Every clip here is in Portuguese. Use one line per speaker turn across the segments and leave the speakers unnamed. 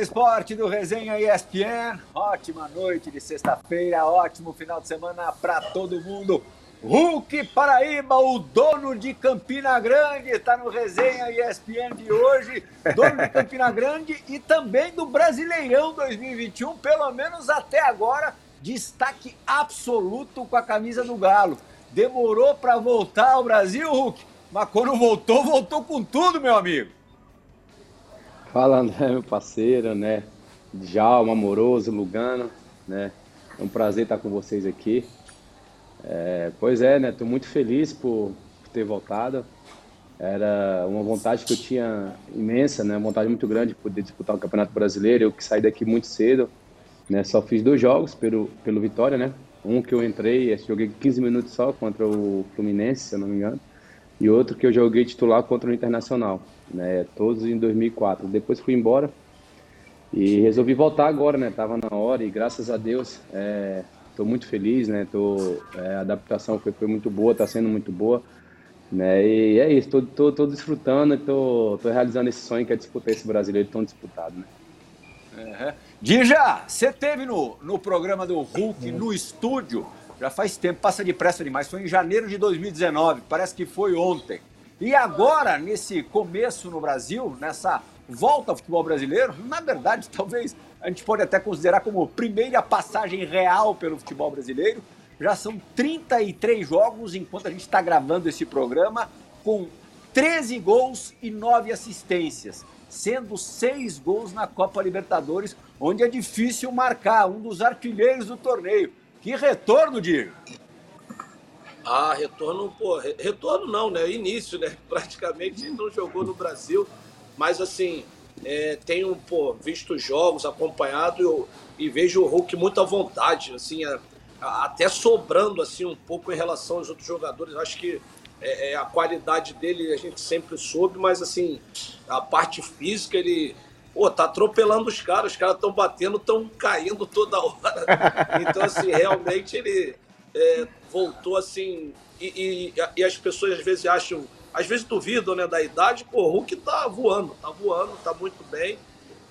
Esporte do Resenha ESPN. Ótima noite de sexta-feira, ótimo final de semana para todo mundo. Hulk Paraíba, o dono de Campina Grande, está no Resenha ESPN de hoje. Dono de Campina Grande e também do Brasileirão 2021, pelo menos até agora, destaque absoluto com a camisa do Galo. Demorou para voltar ao Brasil, Hulk, mas quando voltou, voltou com tudo, meu amigo.
Fala, André, meu parceiro, né? Djalma, Amoroso, Lugano, né? É um prazer estar com vocês aqui. É, pois é, né? Estou muito feliz por, por, ter voltado. Era uma vontade que eu tinha imensa, né? Uma vontade muito grande de poder disputar o Campeonato Brasileiro. Eu que saí daqui muito cedo, né? Só fiz dois jogos pelo, pelo Vitória, né? Um que eu entrei, joguei 15 minutos só contra o Fluminense, se eu não me engano e outro que eu joguei titular contra o Internacional, né? Todos em 2004. Depois fui embora e resolvi voltar agora, né? Tava na hora e graças a Deus estou é, muito feliz, né? Tô, é, a adaptação foi, foi muito boa, está sendo muito boa, né? E é isso, tô, tô, tô desfrutando, tô, tô realizando esse sonho que é disputar esse brasileiro tão disputado, né?
Uhum. Dija, você teve no, no programa do Hulk, no estúdio, já faz tempo, passa depressa demais. Foi em janeiro de 2019, parece que foi ontem. E agora, nesse começo no Brasil, nessa volta ao futebol brasileiro, na verdade, talvez a gente pode até considerar como primeira passagem real pelo futebol brasileiro. Já são 33 jogos enquanto a gente está gravando esse programa, com 13 gols e 9 assistências, sendo 6 gols na Copa Libertadores, onde é difícil marcar um dos artilheiros do torneio. Que retorno, Diego!
Ah, retorno, pô, retorno não, né? Início, né? Praticamente não jogou no Brasil, mas assim, é, tenho pô, visto jogos, acompanhado eu, e vejo o Hulk muito à vontade, assim, até sobrando assim um pouco em relação aos outros jogadores. Acho que é, é, a qualidade dele a gente sempre soube, mas assim, a parte física ele pô, tá atropelando os caras, os caras estão batendo, estão caindo toda hora. Então, assim, realmente ele é, voltou assim. E, e, e, as pessoas às vezes acham, às vezes duvidam né, da idade, pô, o Hulk tá voando, tá voando, tá muito bem.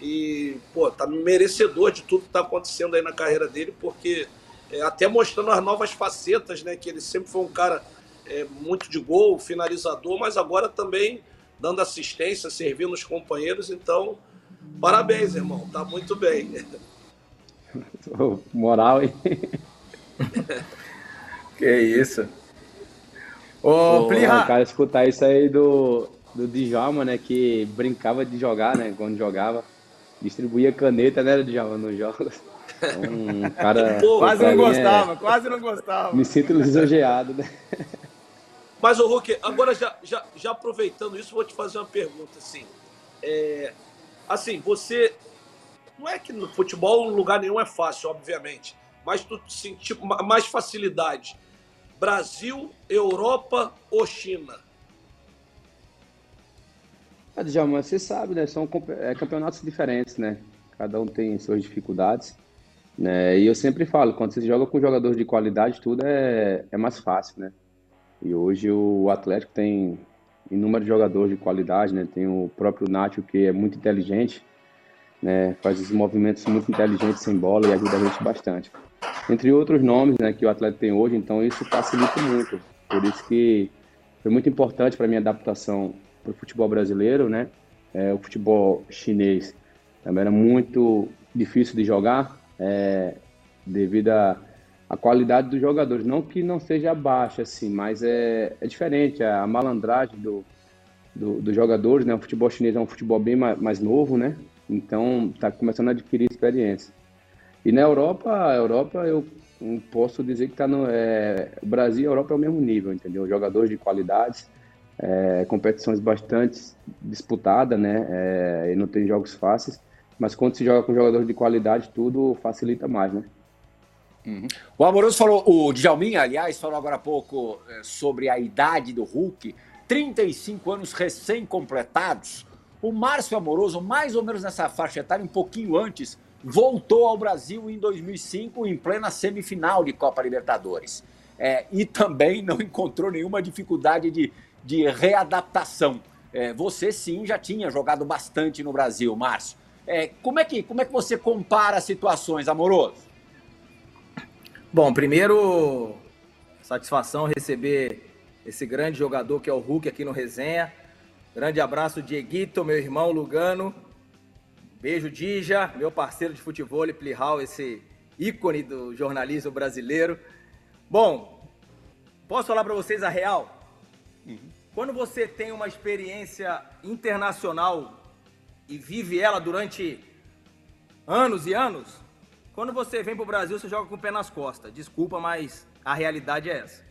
E, pô, tá merecedor de tudo que tá acontecendo aí na carreira dele, porque é, até mostrando as novas facetas, né? Que ele sempre foi um cara é, muito de gol, finalizador, mas agora também dando assistência, servindo os companheiros, então Parabéns, irmão. Tá muito bem.
Moral, hein?
que isso.
Ô, Plirra... O cara escutar isso aí do, do Djalma, né? Que brincava de jogar, né? Quando jogava. Distribuía caneta, né, Djalma, nos jogos. Um cara.
Pô, quase não gostava, é... quase não gostava.
Me sinto lisonjeado, né?
Mas, o Hulk, agora já, já, já aproveitando isso, vou te fazer uma pergunta, assim. É, assim, você. Não é que no futebol lugar nenhum é fácil, obviamente, mas tu sentir mais facilidade. Brasil, Europa ou China?
Ah, Djalma, você sabe, né? São é, campeonatos diferentes, né? Cada um tem suas dificuldades. Né? E eu sempre falo, quando você joga com jogadores de qualidade, tudo é, é mais fácil, né? E hoje o Atlético tem inúmeros jogadores de qualidade, né? Tem o próprio Nacho, que é muito inteligente, né? Faz os movimentos muito inteligentes sem bola e ajuda a gente bastante. Entre outros nomes, né, que o atleta tem hoje, então isso facilita muito. Por isso que foi muito importante para minha adaptação para o futebol brasileiro, né? É, o futebol chinês também era muito difícil de jogar, é, devido a a qualidade dos jogadores. Não que não seja baixa, assim, mas é, é diferente. A malandragem do, do, dos jogadores, né? O futebol chinês é um futebol bem mais, mais novo, né? Então, está começando a adquirir experiência. E na Europa, Europa eu posso dizer que está no é, Brasil e Europa é o mesmo nível, entendeu? Jogadores de qualidades, é, competições bastante disputadas, né? É, e não tem jogos fáceis, mas quando se joga com jogadores de qualidade, tudo facilita mais, né?
Uhum. O Amoroso falou, o Djalminha, aliás, falou agora há pouco é, sobre a idade do Hulk, 35 anos recém-completados. O Márcio Amoroso, mais ou menos nessa faixa etária, um pouquinho antes, voltou ao Brasil em 2005, em plena semifinal de Copa Libertadores. É, e também não encontrou nenhuma dificuldade de, de readaptação. É, você sim já tinha jogado bastante no Brasil, Márcio. É, como, é que, como é que você compara as situações, Amoroso?
Bom, primeiro, satisfação receber esse grande jogador que é o Hulk aqui no Resenha. Grande abraço, Dieguito, meu irmão Lugano. Beijo, Dija, meu parceiro de futebol, Plihal, esse ícone do jornalismo brasileiro. Bom, posso falar para vocês a real? Uhum. Quando você tem uma experiência internacional e vive ela durante anos e anos, quando você vem para o Brasil, você joga com o pé nas costas. Desculpa, mas a realidade é essa.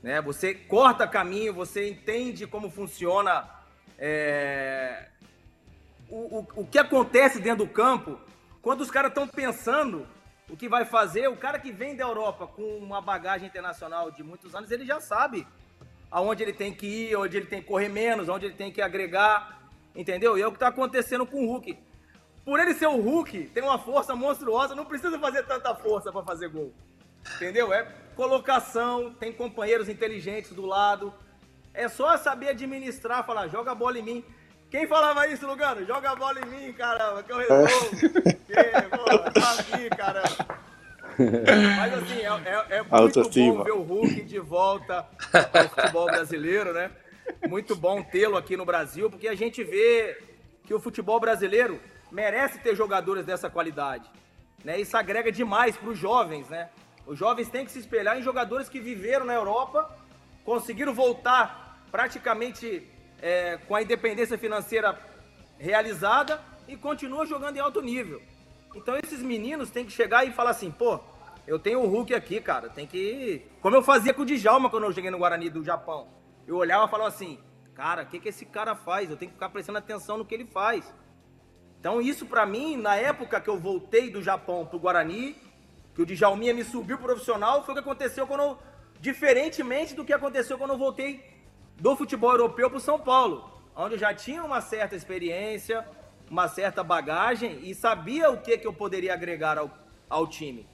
Né? Você corta caminho, você entende como funciona é, o, o, o que acontece dentro do campo, quando os caras estão pensando o que vai fazer, o cara que vem da Europa com uma bagagem internacional de muitos anos, ele já sabe aonde ele tem que ir, onde ele tem que correr menos, onde ele tem que agregar, entendeu? E é o que está acontecendo com o Hulk. Por ele ser o Hulk, tem uma força monstruosa, não precisa fazer tanta força para fazer gol. Entendeu? É colocação, tem companheiros inteligentes do lado. É só saber administrar, falar, joga a bola em mim. Quem falava isso, Lugano? Joga a bola em mim, caramba, que eu resolvo. que, pô, tá aqui, caramba. Mas assim, é, é, é muito bom ver o Hulk de volta ao futebol brasileiro, né? Muito bom tê-lo aqui no Brasil, porque a gente vê que o futebol brasileiro merece ter jogadores dessa qualidade. Né? Isso agrega demais para os jovens, né? Os jovens têm que se espelhar em jogadores que viveram na Europa, conseguiram voltar praticamente é, com a independência financeira realizada e continua jogando em alto nível. Então esses meninos têm que chegar e falar assim, pô, eu tenho o Hulk aqui, cara, tem que... Como eu fazia com o Djalma quando eu cheguei no Guarani do Japão. Eu olhava e falava assim, cara, o que, que esse cara faz? Eu tenho que ficar prestando atenção no que ele faz. Então isso para mim, na época que eu voltei do Japão pro Guarani, que o Djalminha me subiu profissional, foi o que aconteceu quando eu, diferentemente do que aconteceu quando eu voltei do futebol europeu para o São Paulo, onde eu já tinha uma certa experiência, uma certa bagagem e sabia o que, que eu poderia agregar ao, ao time.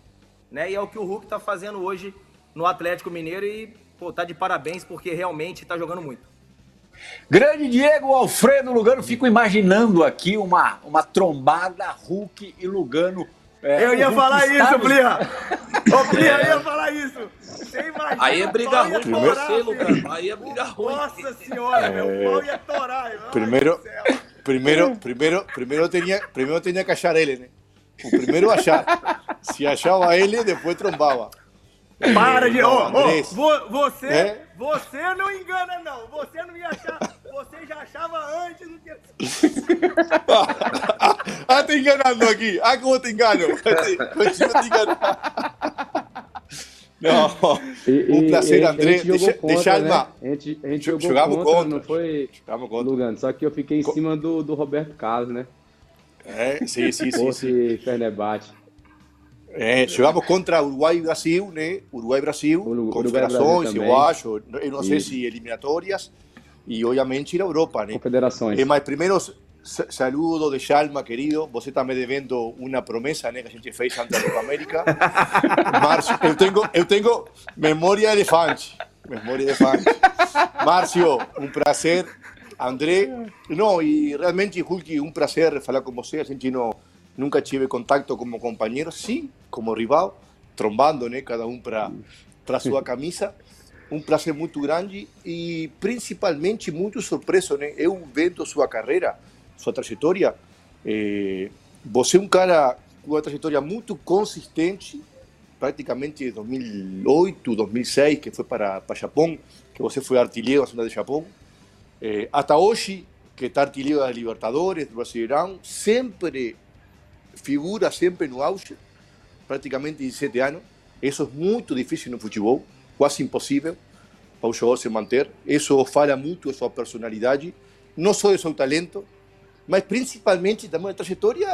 Né? E é o que o Hulk está fazendo hoje no Atlético Mineiro e pô, tá de parabéns porque realmente está jogando muito.
Grande Diego Alfredo Lugano, fico imaginando aqui uma, uma trombada Hulk e Lugano
é, eu ia falar isso, Plia. Ô, Plia, eu ia falar isso. Você imagina.
Aí é briga ruim com você, Lucas. Aí é briga ruim.
Nossa senhora, é... meu pau ia torar.
Primeiro, primeiro, primeiro, primeiro, tinha, primeiro tinha que achar ele, né? O primeiro achar. Se achava ele, depois trombava.
Para de. Oh, oh, você, é? Você não engana, não. Você não ia achar. Você já achava antes do que.
ah, te enganando aqui. Ah, como te engano. Continua te enganando. Não, e, um prazer, e, André. Deixa, contra, deixa
né? A gente, a gente jogou Jogamos contra, contra, não foi Jogamos contra. Lugano, só que eu fiquei em cima do, do Roberto Carlos, né?
É, sim, sim, sim.
Fosse Fernebate.
É, jogamos contra Uruguai e Brasil, né? Uruguai e Brasil, confederações, eu acho, eu não sei se eliminatórias, e obviamente ir a Europa, né?
Confederações.
É, mas primeiro, saludo de Chalma, querido. Você está me devendo uma promessa, né? Que a gente fez antes da Copa América. Márcio, eu tenho, eu tenho memória de elefante. Memória de elefante. Márcio, um prazer. André, não, e realmente, Hulk, um prazer falar com você. A gente não nunca tive contato como companheiro, sim, como rival, trombando, né, cada um para para sua camisa. Um prazer muito grande e principalmente muito surpreso, né? Eu vendo sua carreira, sua trajetória. Eh, você é um cara com uma trajetória muito consistente, praticamente 2008, 2006, que foi para para Japão, que você foi artilheiro segunda de Japão. Eh, até hoje, que está artilheiro da Libertadores, do Brasileirão, sempre figura sempre no auge, praticamente 17 anos. Isso é muito difícil no futebol, quase impossível para o jogador se manter. Isso fala muito da sua personalidade, não só do seu talento, mas principalmente também uma trajetória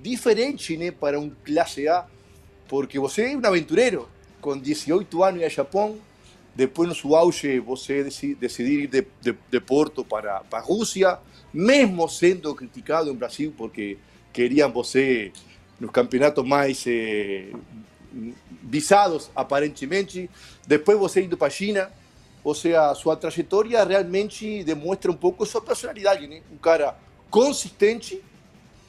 diferente né, para um classe A, porque você é um aventureiro, com 18 anos no Japão, depois no seu auge você decidir ir de, de, de Porto para, para a Rússia, mesmo sendo criticado no Brasil porque querían você los campeonatos más eh, visados, aparentemente. Después você indo para a China, ou seja, sua trajetória realmente demonstra um pouco sua personalidade, né? Um cara consistente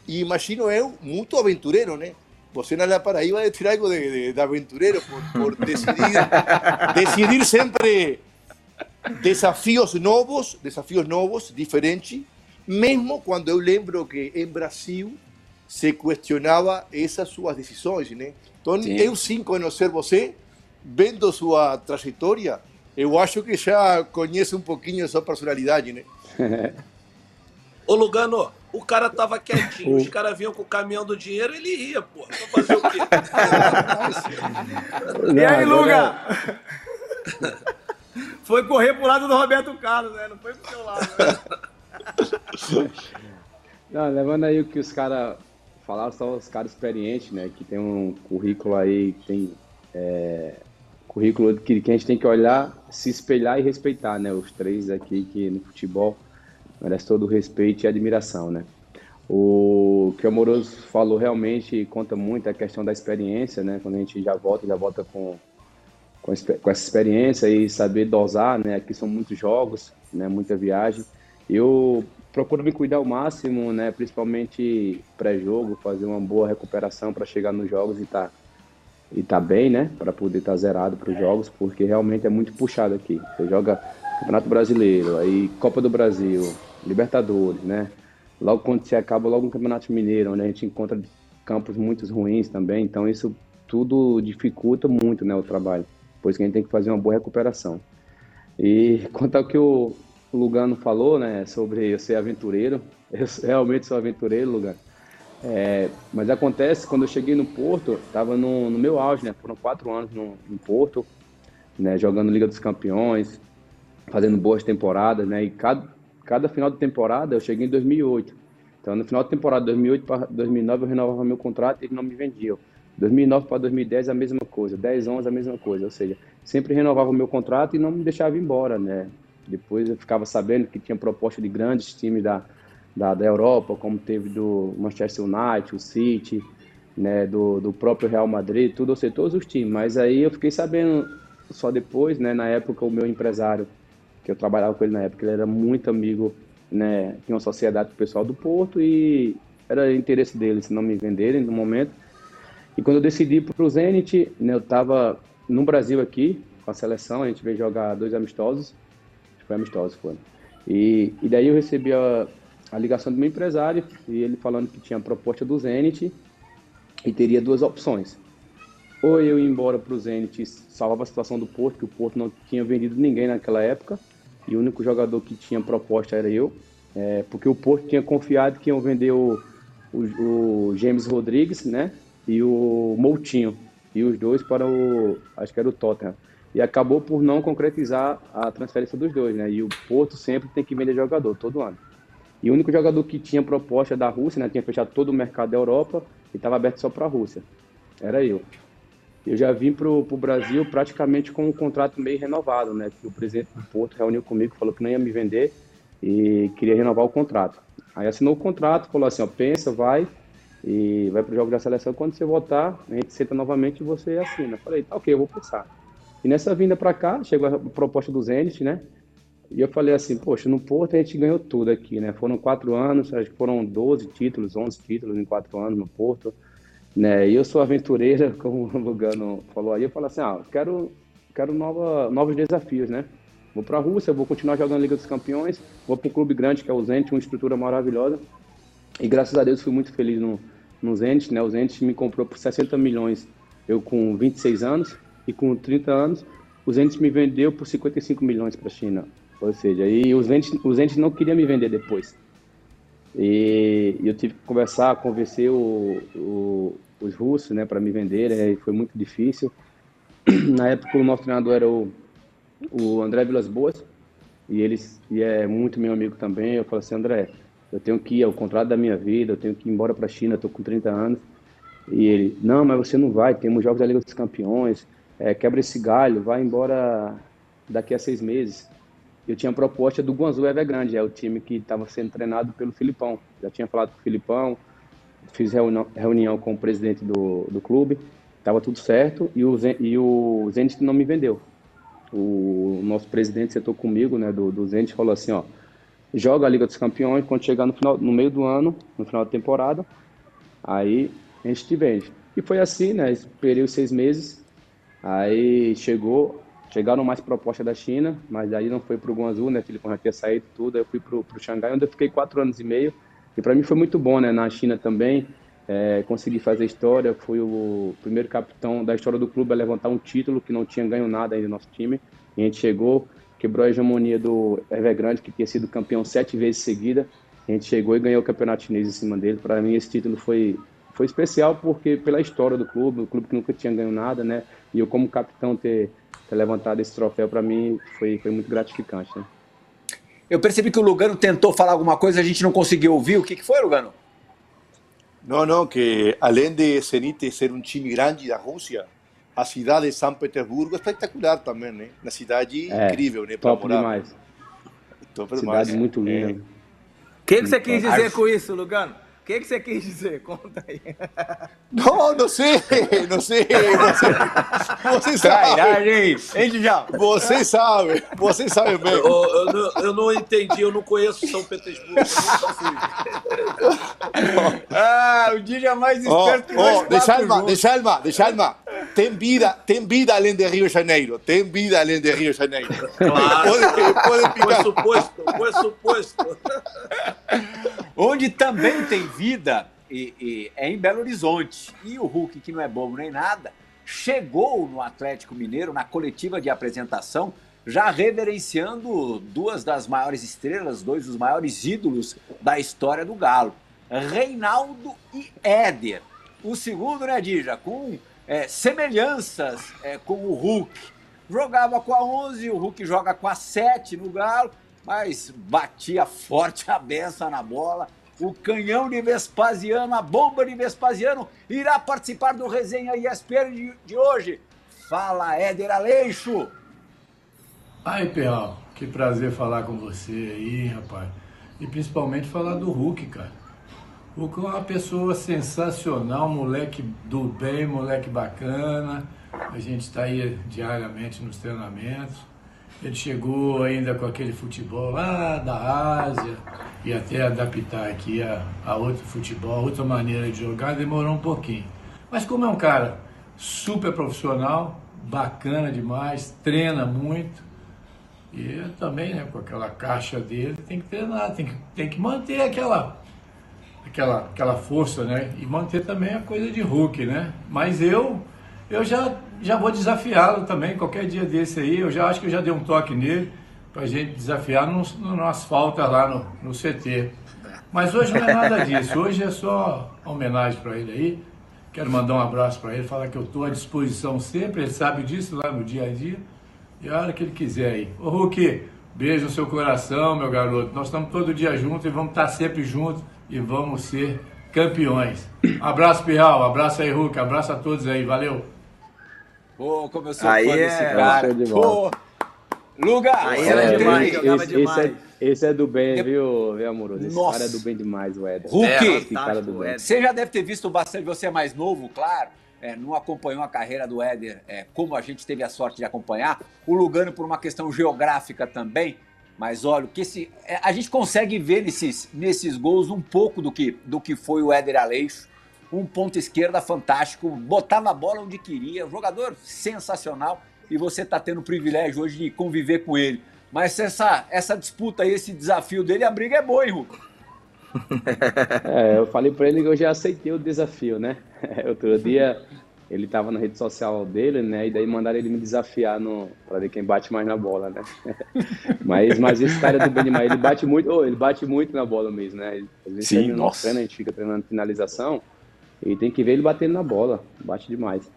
E imagino eu, muito aventureiro, né? Você na Paraíba deve ter algo de, de, de aventureiro por, por decidir, decidir sempre desafios novos, desafios novos, diferentes, mesmo quando eu lembro que em Brasil se questionava essas suas decisões, né? Então, sim. eu sim conhecer você, vendo sua trajetória, eu acho que já conheço um pouquinho a sua personalidade, né?
Ô Lugano, o cara tava quietinho, os caras vinham com o caminhão do dinheiro, ele ia, porra. Pra fazer o quê?
e aí, Luga? Foi correr pro lado do Roberto Carlos, né? Não foi pro seu lado. Né?
Não, levando aí o que os caras falaram, são os caras experientes, né? Que tem um currículo aí, tem é, currículo que, que a gente tem que olhar, se espelhar e respeitar, né? Os três aqui que no futebol merece todo o respeito e admiração, né? O que o Amoroso falou realmente conta muito a questão da experiência, né? Quando a gente já volta, já volta com, com, com, essa experiência e saber dosar, né? Aqui são muitos jogos, né? Muita viagem. Eu procuro me cuidar ao máximo, né? Principalmente pré-jogo, fazer uma boa recuperação para chegar nos jogos e estar tá, e tá bem, né? Para poder estar tá zerado para os jogos, porque realmente é muito puxado aqui. Você joga Campeonato Brasileiro, aí Copa do Brasil, Libertadores, né? Logo quando você acaba logo no Campeonato Mineiro, onde a gente encontra campos muito ruins também, então isso tudo dificulta muito, né, o trabalho. Pois que a gente tem que fazer uma boa recuperação. E quanto ao que o Lugano falou, né, sobre eu ser aventureiro, eu realmente sou aventureiro, Lugano. É, mas acontece, quando eu cheguei no Porto, estava no, no, meu auge, né? Foram quatro anos no, no Porto, né? Jogando Liga dos Campeões, fazendo boas temporadas, né? E cada, cada final de temporada eu cheguei em 2008. Então, no final de temporada 2008 para 2009 eu renovava meu contrato e ele não me vendia. 2009 para 2010 a mesma coisa, 10, 11 a mesma coisa, ou seja, sempre renovava o meu contrato e não me deixava embora, né? Depois eu ficava sabendo que tinha proposta de grandes times da, da, da Europa, como teve do Manchester United, o City, né, do, do próprio Real Madrid, tudo, ou seja, todos os times. Mas aí eu fiquei sabendo só depois, né, na época o meu empresário que eu trabalhava com ele na época, ele era muito amigo, né, tinha uma sociedade com o pessoal do Porto e era interesse dele se não me venderem no momento. E quando eu decidi para o Zenit, né, eu estava no Brasil aqui, com a seleção, a gente veio jogar dois amistosos, foi amistoso, foi. E, e daí eu recebi a, a ligação do meu empresário e ele falando que tinha a proposta do Zenit e teria duas opções. Ou eu ir embora para o Zenit salvar a situação do Porto, que o Porto não tinha vendido ninguém naquela época, e o único jogador que tinha proposta era eu, é, porque o Porto tinha confiado que iam vender o, o, o, James Rodrigues, né, e o Moutinho, e os dois para o, acho que era o Tottenham. E acabou por não concretizar a transferência dos dois, né, e o Porto sempre tem que vender jogador, todo ano. E o único jogador que tinha proposta da Rússia, né, tinha fechado todo o mercado da Europa e estava aberto só para a Rússia, era eu eu já vim para o Brasil praticamente com um contrato meio renovado, né? Que o presidente do Porto reuniu comigo, falou que não ia me vender e queria renovar o contrato. Aí assinou o contrato, falou assim, ó, pensa, vai e vai para o jogo da seleção. Quando você voltar, a gente senta novamente e você assina. Falei, tá ok, eu vou pensar. E nessa vinda para cá, chegou a proposta do Zenit, né? E eu falei assim, poxa, no Porto a gente ganhou tudo aqui, né? Foram quatro anos, acho que foram 12 títulos, 11 títulos em quatro anos no Porto. Né? E eu sou aventureira, como o Lugano falou aí, eu falo assim, ah, quero, quero nova, novos desafios, né? Vou para a Rússia, vou continuar jogando Liga dos Campeões, vou para um clube grande que é o Zenit, uma estrutura maravilhosa. E graças a Deus fui muito feliz no, no Zenit, né? O Zenit me comprou por 60 milhões, eu com 26 anos, e com 30 anos, o Zenit me vendeu por 55 milhões para a China. Ou seja, e o Zenit, o Zenit não queria me vender depois. E eu tive que conversar, convencer o, o, os russos, né, para me venderem, foi muito difícil. Na época o nosso treinador era o, o André Vilas Boas, e ele e é muito meu amigo também. Eu falei assim, André, eu tenho que ir, é o contrato da minha vida, eu tenho que ir embora para a China, estou com 30 anos. E ele, não, mas você não vai, temos jogos da Liga dos Campeões, é, quebra esse galho, vai embora daqui a seis meses. Eu tinha a proposta do Guangzhou Evergrande, é o time que estava sendo treinado pelo Filipão. Já tinha falado com o Filipão, fiz reunião, reunião com o presidente do, do clube, estava tudo certo e o, e o Zenit não me vendeu. O nosso presidente sentou comigo, né, do, do Zenit, falou assim, ó, joga a Liga dos Campeões, quando chegar no, final, no meio do ano, no final da temporada, aí a gente te vende. E foi assim, né? Esperei os seis meses, aí chegou, chegaram mais propostas da China, mas aí não foi para o Guangzhou, né? Felipe já tinha saído tudo, aí eu fui para o Xangai, onde eu fiquei quatro anos e meio, e para mim foi muito bom, né? Na China também, é, consegui fazer história, fui o primeiro capitão da história do clube a levantar um título que não tinha ganho nada ainda no nosso time. E a gente chegou, quebrou a hegemonia do Evergrande, que tinha sido campeão sete vezes seguida. A gente chegou e ganhou o campeonato chinês em cima dele. Para mim, esse título foi, foi especial porque pela história do clube, o clube que nunca tinha ganho nada, né? E eu, como capitão, ter, ter levantado esse troféu, para mim, foi, foi muito gratificante, né?
Eu percebi que o Lugano tentou falar alguma coisa, a gente não conseguiu ouvir. O que, que foi, Lugano?
Não, não, que além de Zenit ser um time grande da Rússia, a cidade de São Petersburgo é espetacular também, né? Uma cidade é, incrível, né?
Para morar. demais. Top cidade demais. muito linda.
O que, que você quis dizer com isso, Lugano? Que, que você quis dizer? Conta aí.
Não, não sei, não sei. Você, você sabe. Hein, já? Você sabe, você sabe bem.
Eu, eu, não, eu, não, entendi, eu não conheço São Petersburgo,
ah, o dia mais esperto
oh, oh, deixa alma, deixa alma, deixa alma. Tem vida, tem vida além de Rio de Janeiro. Tem vida além de Rio de Janeiro.
Claro. Pode, pode ficar. Foi suposto, foi suposto.
Onde também tem vida e, e, é em Belo Horizonte. E o Hulk, que não é bobo nem nada, chegou no Atlético Mineiro na coletiva de apresentação, já reverenciando duas das maiores estrelas, dois dos maiores ídolos da história do Galo, Reinaldo e Éder. O segundo, né, Dija, com é, semelhanças é, com o Hulk. Jogava com a 11, o Hulk joga com a 7 no Galo mas batia forte a benção na bola. O canhão de Vespasiano, a bomba de Vespasiano, irá participar do resenha ESPN de, de hoje. Fala, Éder Aleixo.
Ai, Peal, que prazer falar com você aí, rapaz. E principalmente falar do Hulk, cara. O Hulk é uma pessoa sensacional, moleque do bem, moleque bacana. A gente está aí diariamente nos treinamentos. Ele chegou ainda com aquele futebol lá da Ásia e até adaptar aqui a, a outro futebol, outra maneira de jogar, demorou um pouquinho. Mas como é um cara super profissional, bacana demais, treina muito, e também, né, com aquela caixa dele, tem que treinar, tem que, tem que manter aquela, aquela, aquela força, né? E manter também a coisa de Hulk, né? Mas eu, eu já já vou desafiá-lo também, qualquer dia desse aí. Eu já acho que eu já dei um toque nele para a gente desafiar no, no asfalto lá no, no CT. Mas hoje não é nada disso, hoje é só homenagem para ele aí. Quero mandar um abraço para ele, falar que eu estou à disposição sempre, ele sabe disso lá no dia a dia. E a hora que ele quiser aí. Ô Hulk, beijo no seu coração, meu garoto. Nós estamos todo dia juntos e vamos estar sempre juntos e vamos ser campeões. Abraço, Pirral, abraço aí, Hulk, abraço a todos aí, valeu.
Pô, como eu sou aí fã é... desse cara. Pô, Luga,
aí era é, demais, esse, jogava esse, demais. Esse é, esse é do bem, viu, viu amoroso? Esse Nossa. cara é do bem demais, o Éder.
Hulk, é, cara do bem. você já deve ter visto bastante, você é mais novo, claro. É, não acompanhou a carreira do Éder é, como a gente teve a sorte de acompanhar. O Lugano por uma questão geográfica também. Mas olha, que esse, é, a gente consegue ver nesses, nesses gols um pouco do que, do que foi o Éder Aleixo um ponto esquerda fantástico, botava a bola onde queria, um jogador sensacional e você está tendo o privilégio hoje de conviver com ele. Mas essa, essa disputa aí, esse desafio dele, a briga é boa, hein, Hugo?
É, eu falei para ele que eu já aceitei o desafio, né? Outro dia ele estava na rede social dele, né? E daí mandaram ele me desafiar no para ver quem bate mais na bola, né? mas, mas esse cara do Benimar, ele bate muito, oh, ele bate muito na bola mesmo, né? Às vezes
Sim, nossa.
A gente fica treinando finalização. E tem que ver ele batendo na bola, bate demais.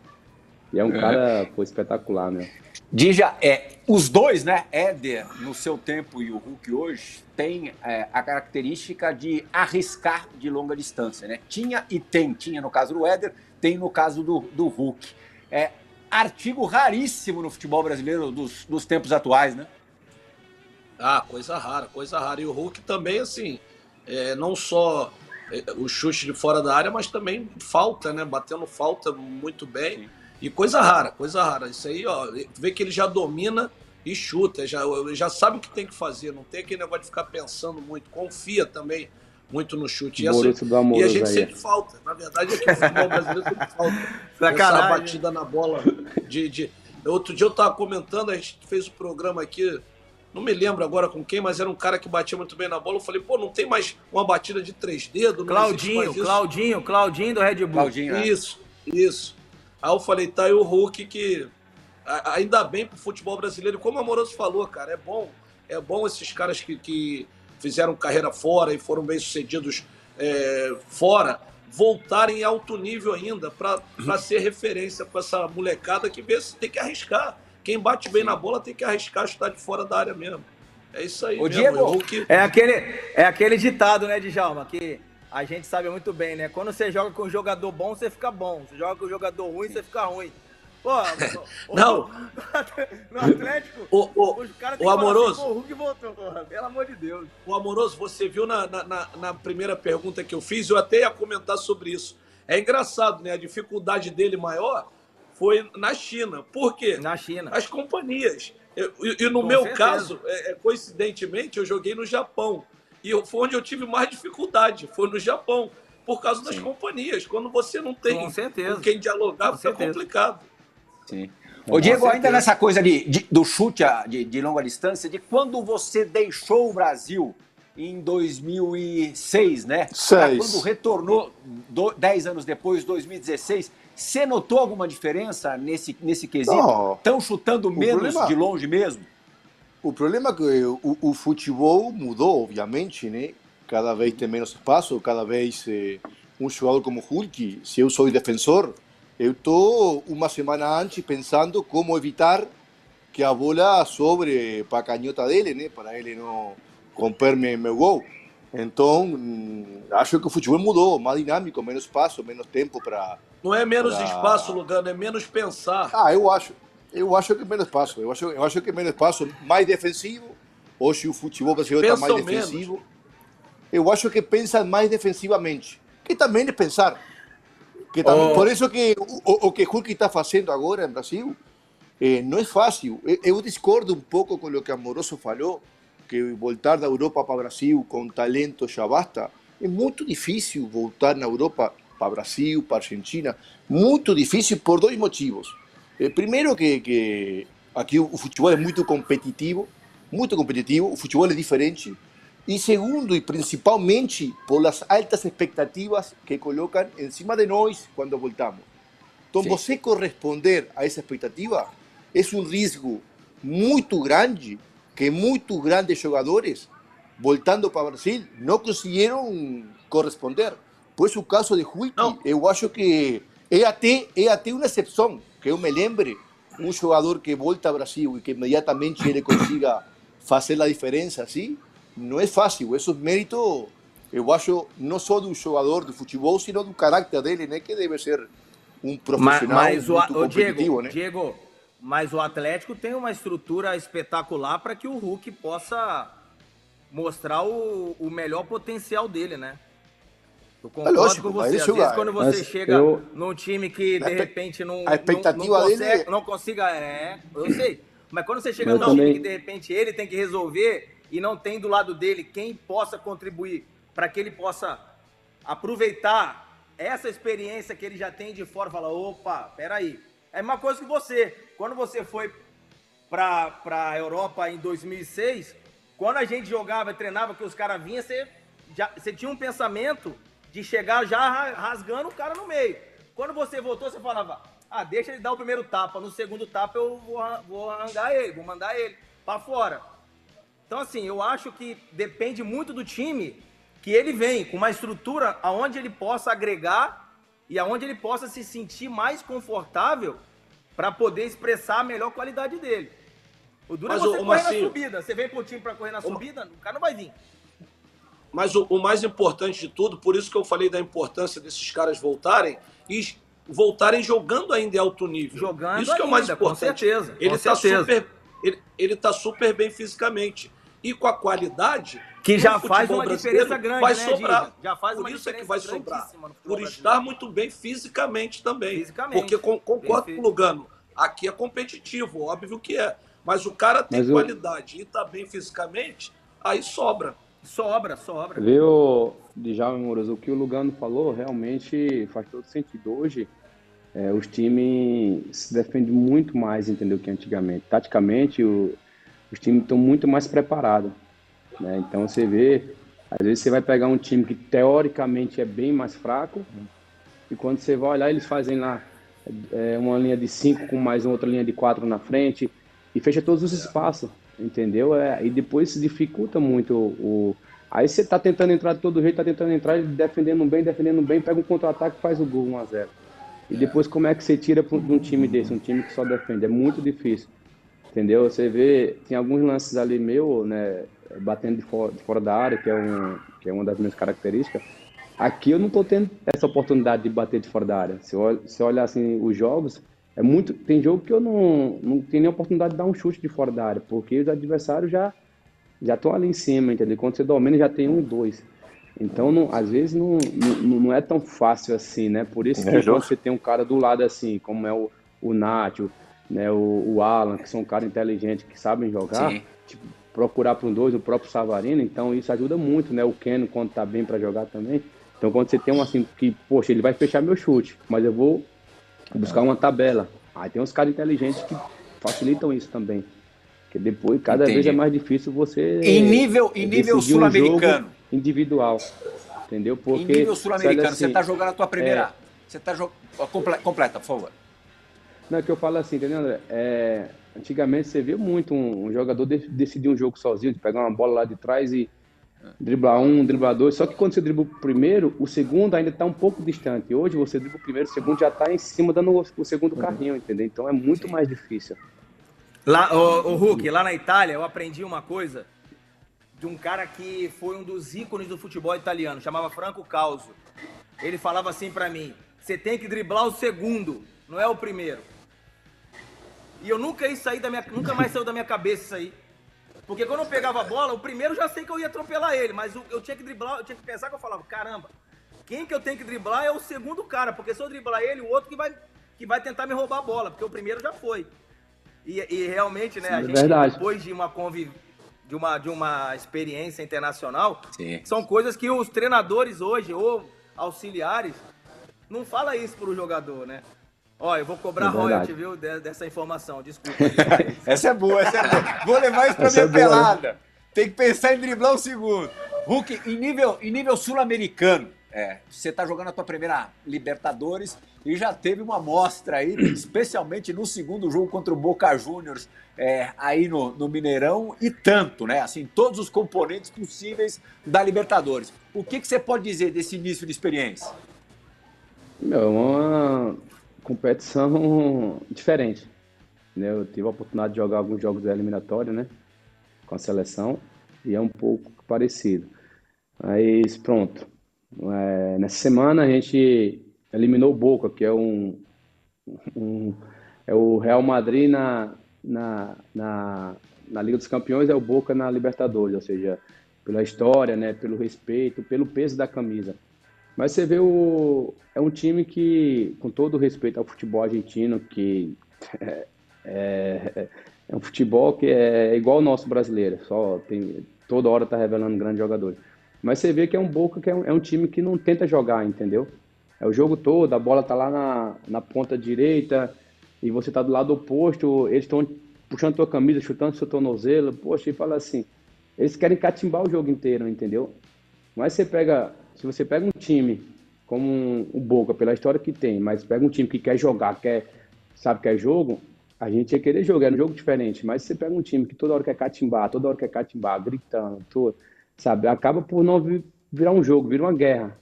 E é um é. cara pô, espetacular, meu.
Dija, é, os dois, né, Éder no seu tempo e o Hulk hoje, tem é, a característica de arriscar de longa distância, né? Tinha e tem, tinha no caso do Éder, tem no caso do, do Hulk. É artigo raríssimo no futebol brasileiro dos, dos tempos atuais, né?
Ah, coisa rara, coisa rara. E o Hulk também, assim, é, não só o chute de fora da área, mas também falta, né? Batendo falta muito bem. Sim. E coisa rara, coisa rara. Isso aí, ó, vê que ele já domina e chuta, já, já sabe o que tem que fazer, não tem aquele negócio de ficar pensando muito, confia também muito no chute. E, essa, e a gente sempre falta. Na verdade, aqui no futebol brasileiro sempre falta. Essa batida na bola de, de... Outro dia eu estava comentando, a gente fez o um programa aqui, não me lembro agora com quem, mas era um cara que batia muito bem na bola. Eu falei, pô, não tem mais uma batida de três dedos?
Claudinho, Claudinho, Claudinho do Red Bull. Claudinho,
é. Isso, isso. Aí eu falei, tá aí o Hulk que ainda bem pro futebol brasileiro. Como o Amoroso falou, cara, é bom. É bom esses caras que, que fizeram carreira fora e foram bem sucedidos é, fora voltarem em alto nível ainda para ser referência para essa molecada que vê se tem que arriscar. Quem bate bem na bola tem que arriscar chutar de fora da área mesmo. É isso aí.
O. Diego, Hulk... é, aquele, é aquele ditado, né, Djalma, que a gente sabe muito bem, né? Quando você joga com um jogador bom, você fica bom. Você joga com um jogador ruim, você fica ruim. Pô,
não.
no Atlético,
o, o, os caras o amoroso.
Assim, o Hulk voltou, porra, pelo amor de Deus.
O amoroso, você viu na, na, na, primeira pergunta que eu fiz, eu até ia comentar sobre isso. É engraçado, né? A dificuldade dele maior foi na China. Por quê?
Na China.
As companhias. E, e no Com meu certeza. caso, é, é, coincidentemente, eu joguei no Japão. E eu, foi onde eu tive mais dificuldade, foi no Japão. Por causa das Sim. companhias. Quando você não tem com, com quem dialogar, Com fica certeza. complicado.
Sim. Ô, Diego, ainda nessa coisa de, de do chute de, de, longa distância, de quando você deixou o Brasil em 2006, né?
Seis.
Quando retornou do, dez anos depois, 2016, você notou alguma diferença nesse, nesse quesito? Estão chutando menos problema, de longe mesmo?
O problema é que o, o, futebol mudou, obviamente, né? Cada vez tem menos espaço, cada vez eh, um jogador como Hulk, se eu sou defensor, eu estou uma semana antes pensando como evitar que a bola sobre para a canhota dele, né? Para ele não romper-me meu gol. Então, acho que o futebol mudou, mais dinâmico, menos espaço, menos tempo para.
Não é menos pra... espaço, Lugano, é menos pensar.
Ah, eu acho. Eu acho que é menos espaço. Eu acho, eu acho que é menos espaço, mais defensivo. Hoje o futebol brasileiro está mais defensivo. Menos. Eu acho que pensa mais defensivamente. Que também é pensar. Que também, oh. Por isso que o, o que Hulk está fazendo agora em Brasil eh, não é fácil. Eu, eu, discordo um pouco com o que Amoroso falou, que voltar da Europa para o Brasil com talento já basta. É muito difícil voltar na Europa para Brasil, para Argentina. Muito difícil por dois motivos. Eh, primeiro que, que aqui o futebol é muito competitivo, muito competitivo, o futebol é diferente. Y segundo, y principalmente por las altas expectativas que colocan encima de nosotros cuando voltamos. Entonces, sí. você corresponder a esa expectativa es un riesgo muy grande que muchos grandes jugadores, voltando para Brasil, no consiguieron corresponder. Pues el caso de Hulk, no. eu acho que é até, é até uma exceção, que eu me lembre, um jogador que volta a Brasil e que imediatamente ele consiga fazer a diferença, assim, não é fácil. Isso é mérito, eu acho, não só do jogador de futebol, sino do caráter dele, né? Que deve ser um profissional mas, mas muito o, competitivo,
Diego,
né?
Diego, mas o Atlético tem uma estrutura espetacular para que o Hulk possa mostrar o, o melhor potencial dele, né? Eu é concordo é lógico, com você. Às vezes, quando você mas chega eu... num time que de repente não,
a expectativa não, não, consegue, dele...
não consiga. É, eu sei. Mas quando você chega num também... time que de repente ele tem que resolver e não tem do lado dele quem possa contribuir para que ele possa aproveitar essa experiência que ele já tem de fora, fala, opa, peraí. É uma coisa que você, quando você foi para a Europa em 2006, quando a gente jogava, treinava, que os caras vinham, você, você tinha um pensamento de chegar já rasgando o cara no meio. Quando você voltou, você falava, ah, deixa ele dar o primeiro tapa, no segundo tapa eu vou, vou arrancar ele, vou mandar ele para fora. Então, assim, eu acho que depende muito do time que ele vem, com uma estrutura aonde ele possa agregar e aonde ele possa se sentir mais confortável para poder expressar a melhor qualidade dele. O duro é você o, correr na subida. Você vem pro time para correr na subida, o cara não vai vir.
Mas o, o, mais importante de tudo, por isso que eu falei da importância desses caras voltarem e voltarem jogando ainda em alto nível.
Jogando
isso que é o mais importante.
Com certeza.
Ele
está
super, ele, ele tá super bem fisicamente e com a qualidade
que já faz uma diferença grande,
vai
né,
sobrar.
Já faz
Por
uma
isso é que vai sobrar.
Por
estar muito bem fisicamente também.
Fisicamente.
Porque concordo com o Lugano, aqui é competitivo, óbvio que é. Mas o cara tem
Mas
qualidade e tá bem fisicamente, aí sobra.
Sobra, sobra.
Viu, Djalma Moroso, o que o Lugano falou realmente faz todo sentido. Hoje, é, os times se defendem muito mais, entendeu, que antigamente. Taticamente, o- os times estão muito mais preparados. Né? Então, você vê, às vezes você vai pegar um time que teoricamente é bem mais fraco, e quando você vai olhar, eles fazem lá é, uma linha de cinco com mais outra linha de quatro na frente, e fecha todos os espaços, entendeu? É, e depois se dificulta muito o, o- Aí você tá tentando entrar de todo jeito, tá tentando entrar, defendendo bem, defendendo bem, pega um contra-ataque faz o gol 1x0. E depois como é que você tira de um time desse, um time que só defende? É muito difícil. Entendeu? Você vê, tem alguns lances ali meu, né, batendo de fora, de fora da área, que é, um, que é uma das minhas características. Aqui eu não tô tendo essa oportunidade de bater de fora da área. Se eu, olho- se eu olhar assim os jogos, é muito, tem jogo que eu não, não tenho nem oportunidade de dar um chute de fora da área, porque os adversários já já estão ali em cima, entendeu? Quando você domina, já tem um, dois. Então, não- às vezes, não, não, não é tão fácil assim, né? Por isso que
É,
quando você tem um cara do lado assim, como é o, o Nacho, né? o, o Alan, que são caras inteligentes, que sabem jogar, tipo, procurar para um dois, o próprio Savarino, então isso ajuda muito, né? O Keno, quando tá bem para jogar também. Então, quando você tem um assim, que, poxa, ele vai fechar meu chute, mas eu vou buscar uma tabela. Aí tem uns caras inteligentes que facilitam isso também. Porque depois, cada vez
Entendi.
é mais difícil você.
Em nível, em nível
um
sul-americano.
jogo individual. Entendeu? Porque.
Em nível
você
sul-americano, você
assim,
está jogando a tua primeira. Você está jogando. Completa, por favor.
Não, é que eu falo assim, entendeu, André? É, antigamente você via muito um, um jogador de- decidir um jogo sozinho, de pegar uma bola lá de trás e driblar um, driblar dois. Só que quando você dribla o primeiro, o segundo ainda está um pouco distante. Hoje você dribla o primeiro, o segundo já está em cima dando o, o segundo carrinho, entendeu? Então é muito mais difícil.
Lá, o, Hulk, lá na Itália, eu aprendi uma coisa de um cara que foi um dos ícones do futebol italiano, chamava Franco Causo. Ele falava assim pra mim: você tem que driblar o segundo, não é o primeiro. E eu nunca ia sair da minha, nunca mais saiu da minha cabeça isso aí. Porque quando eu pegava a bola, o primeiro já sei que eu ia atropelar ele, mas o- eu tinha que driblar, eu tinha que pensar que eu falava, caramba, quem que eu tenho que driblar é o segundo cara, porque se eu driblar ele, o outro que vai, que vai tentar me roubar a bola, porque o primeiro já foi. E, e realmente, né, a
Sim, é
gente,
verdade.
depois de uma conviv... de uma, de uma experiência internacional,
Sim.
são coisas que os treinadores hoje, ou auxiliares, não fala isso pro jogador, né? Ó, eu vou cobrar
É
royalty, viu, de- dessa informação, desculpa.
Essa é boa, essa é boa. Vou levar isso pra
Essa
minha
é boa, né?
pelada. Tem que pensar em driblar o segundo. Hulk, em nível, em nível sul-americano, é, você tá jogando a tua primeira Libertadores e já teve uma amostra aí, especialmente no segundo jogo contra o Boca Juniors, é, aí no, no Mineirão, e tanto, né? Assim, todos os componentes possíveis da Libertadores. O que, que você pode dizer desse início de experiência?
Meu, é uma competição diferente. Né? Eu tive a oportunidade de jogar alguns jogos da eliminatória, né? Com a seleção, e é um pouco parecido. Mas pronto. É, nessa semana a gente eliminou o Boca, que é um, um- é o Real Madrid na, na, na, na Liga dos Campeões, é o Boca na Libertadores, ou seja, pela história, né? Pelo respeito, pelo peso da camisa. Mas você vê o é um time que, com todo o respeito ao futebol argentino, que é, é, é um futebol que é igual ao nosso brasileiro, só tem toda hora tá revelando grandes jogadores. Mas você vê que é um Boca que é um, é um time que não tenta jogar, entendeu? É o jogo todo, a bola tá lá na, na ponta direita e você tá do lado oposto, eles estão puxando tua camisa, chutando seu tornozelo, poxa, e fala assim, eles querem catimbar o jogo inteiro, entendeu? Mas você pega, se você pega um time como o Boca, pela história que tem, mas pega um time que quer jogar, quer, sabe que é jogo, a gente ia querer jogar, é um jogo diferente. Mas se você pega um time que toda hora quer catimbar, toda hora quer catimbar, gritando, tudo, sabe, acaba por não vi- virar um jogo, vira uma guerra.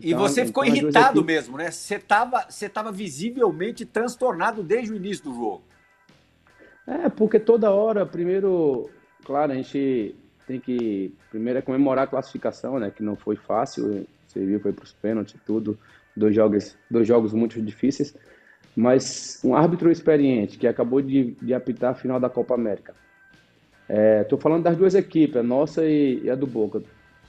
E
Então,
você ficou
então,
irritado mesmo, né? Você tava, você tava visivelmente transtornado desde o início do jogo.
É, porque toda hora, primeiro, claro, a gente tem que primeiro é comemorar a classificação, né? Que não foi fácil, você viu, foi para os pênaltis tudo, dois jogos, dois jogos muito difíceis, mas um árbitro experiente que acabou de, de apitar a final da Copa América. Estou falando das duas equipes, a nossa e, e a do Boca.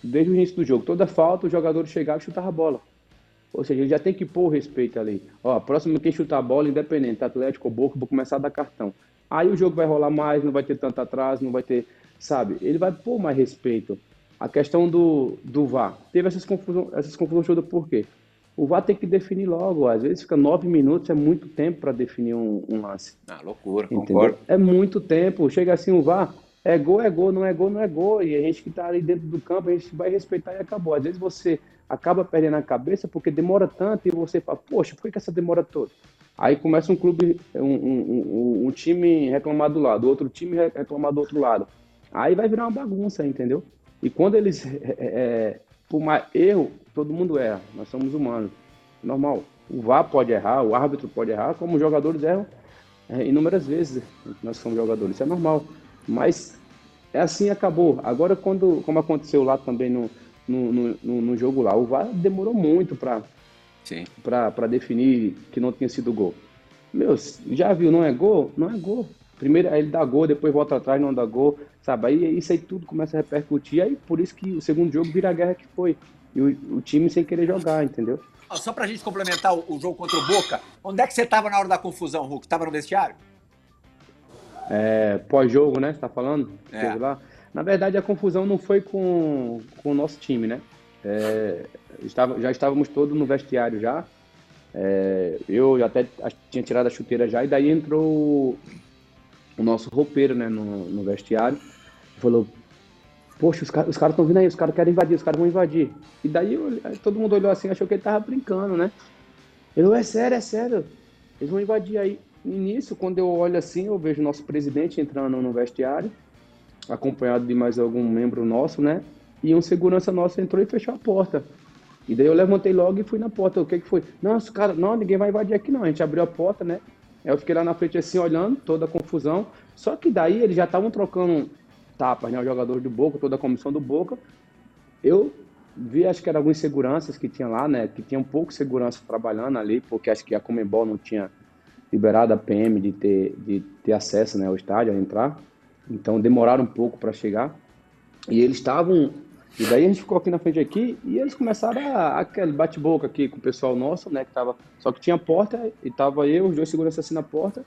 Desde o início do jogo, toda falta, o jogador chegava e chutava a bola. Ou seja, ele já tem que pôr o respeito ali. Ó, próximo quem chutar a bola, independente, Atlético ou Boca, vou começar a dar cartão. Aí o jogo vai rolar mais, não vai ter tanto atraso, não vai ter, sabe? Ele vai pôr mais respeito. A questão do, do VAR. Teve essas confusões, essas confusões todas por quê? O VAR tem que definir logo. Às vezes fica nove minutos, é muito tempo para definir um, um, lance.
Ah, loucura, entendeu? concordo.
É muito tempo. Chega assim o VAR, é gol, é gol, não é gol, não é gol. E a gente que está ali dentro do campo, a gente vai respeitar e acabou. Às vezes você acaba perdendo a cabeça porque demora tanto e você fala, poxa, por que, que essa demora toda? Aí começa um clube, um, um, um, um time reclamar do lado, outro time reclamar do outro lado. Aí vai virar uma bagunça, entendeu? E quando eles, é, é, é, por mais erro, todo mundo erra, nós somos humanos, normal. O VAR pode errar, o árbitro pode errar, como os jogadores erram é, inúmeras vezes, nós somos jogadores, isso é normal. Mas é assim acabou. Agora, quando, como aconteceu lá também no, no, no, no jogo lá, o VAR demorou muito para para definir que não tinha sido gol. Meu, já viu, não é gol? Não é gol. Primeiro ele dá gol, depois volta atrás, não dá gol, sabe? Aí isso aí tudo começa a repercutir, aí por isso que o segundo jogo vira a guerra que foi. E o, o time sem querer jogar, entendeu?
Só pra gente complementar o, o jogo contra o Boca, onde é que você tava na hora da confusão, Hulk? Tava no vestiário?
É, pós-jogo, né? Você tá falando? É. Lá. Na verdade, a confusão não foi com, com o nosso time, né? É, estava, já estávamos todos no vestiário já. É, eu até tinha tirado a chuteira já, e daí entrou o, nosso roupeiro né, no, no vestiário. Falou: Poxa, os, os caras estão vindo aí, os caras querem invadir, os caras vão invadir. E daí eu, todo mundo olhou assim, achou que ele tava brincando, né? Eu, é sério, é sério. Eles vão invadir aí. E nisso, quando eu olho assim, eu vejo o nosso presidente entrando no vestiário, acompanhado de mais algum membro nosso, né? E um segurança nosso entrou e fechou a porta. E daí eu levantei logo e fui na porta. O que que foi? Não, os cara, não, ninguém vai invadir aqui não. A gente abriu a porta, né? Eu fiquei lá na frente assim, olhando, toda a confusão. Só que daí eles já estavam trocando tapas, né? O jogador do Boca, toda a comissão do Boca. Eu vi, acho que eram alguns seguranças que tinha lá, né? Que tinham pouco segurança trabalhando ali, porque acho que a Comembol não tinha liberado a PM de ter, de ter acesso né, ao estádio, a entrar. Então demoraram um pouco para chegar. E eles estavam e daí a gente ficou aqui na frente aqui e eles começaram a, aquele bate-boca aqui com o pessoal nosso, né? Que tava, só que tinha porta e tava eu, os dois seguranças assim na porta.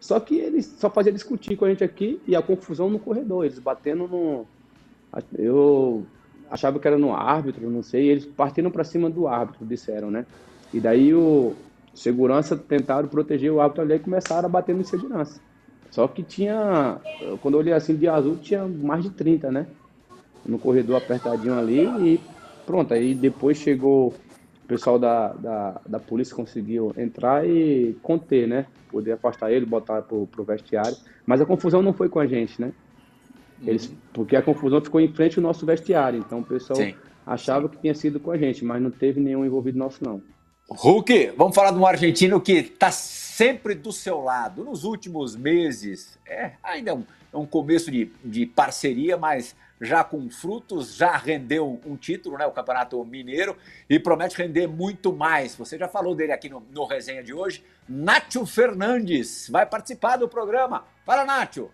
Só que eles só faziam discutir com a gente aqui e a confusão no corredor, eles batendo no. Eu achava que era no árbitro, não sei, eles partindo para cima do árbitro, disseram, né? E daí o segurança tentaram proteger o árbitro ali e começaram a bater no segurança. Só que tinha, quando eu olhei assim de azul, tinha mais de 30, né? No corredor apertadinho ali e pronto. Aí depois chegou o pessoal da, da, da polícia conseguiu entrar e conter, né? Poder afastar ele, botar pro, pro vestiário. Mas a confusão não foi com a gente, né? Eles, uhum. porque a confusão ficou em frente ao nosso vestiário. Então o pessoal Sim. achava Sim. que tinha sido com a gente, mas não teve nenhum envolvido nosso, não.
Hulk, vamos falar de um argentino que está sempre do seu lado. Nos últimos meses, é ainda é um, é um começo de, de parceria, mas já com frutos, já rendeu um título, né, o Campeonato Mineiro, e promete render muito mais. Você já falou dele aqui no, no resenha de hoje. Nátio Fernandes vai participar do programa. Fala, Nátio!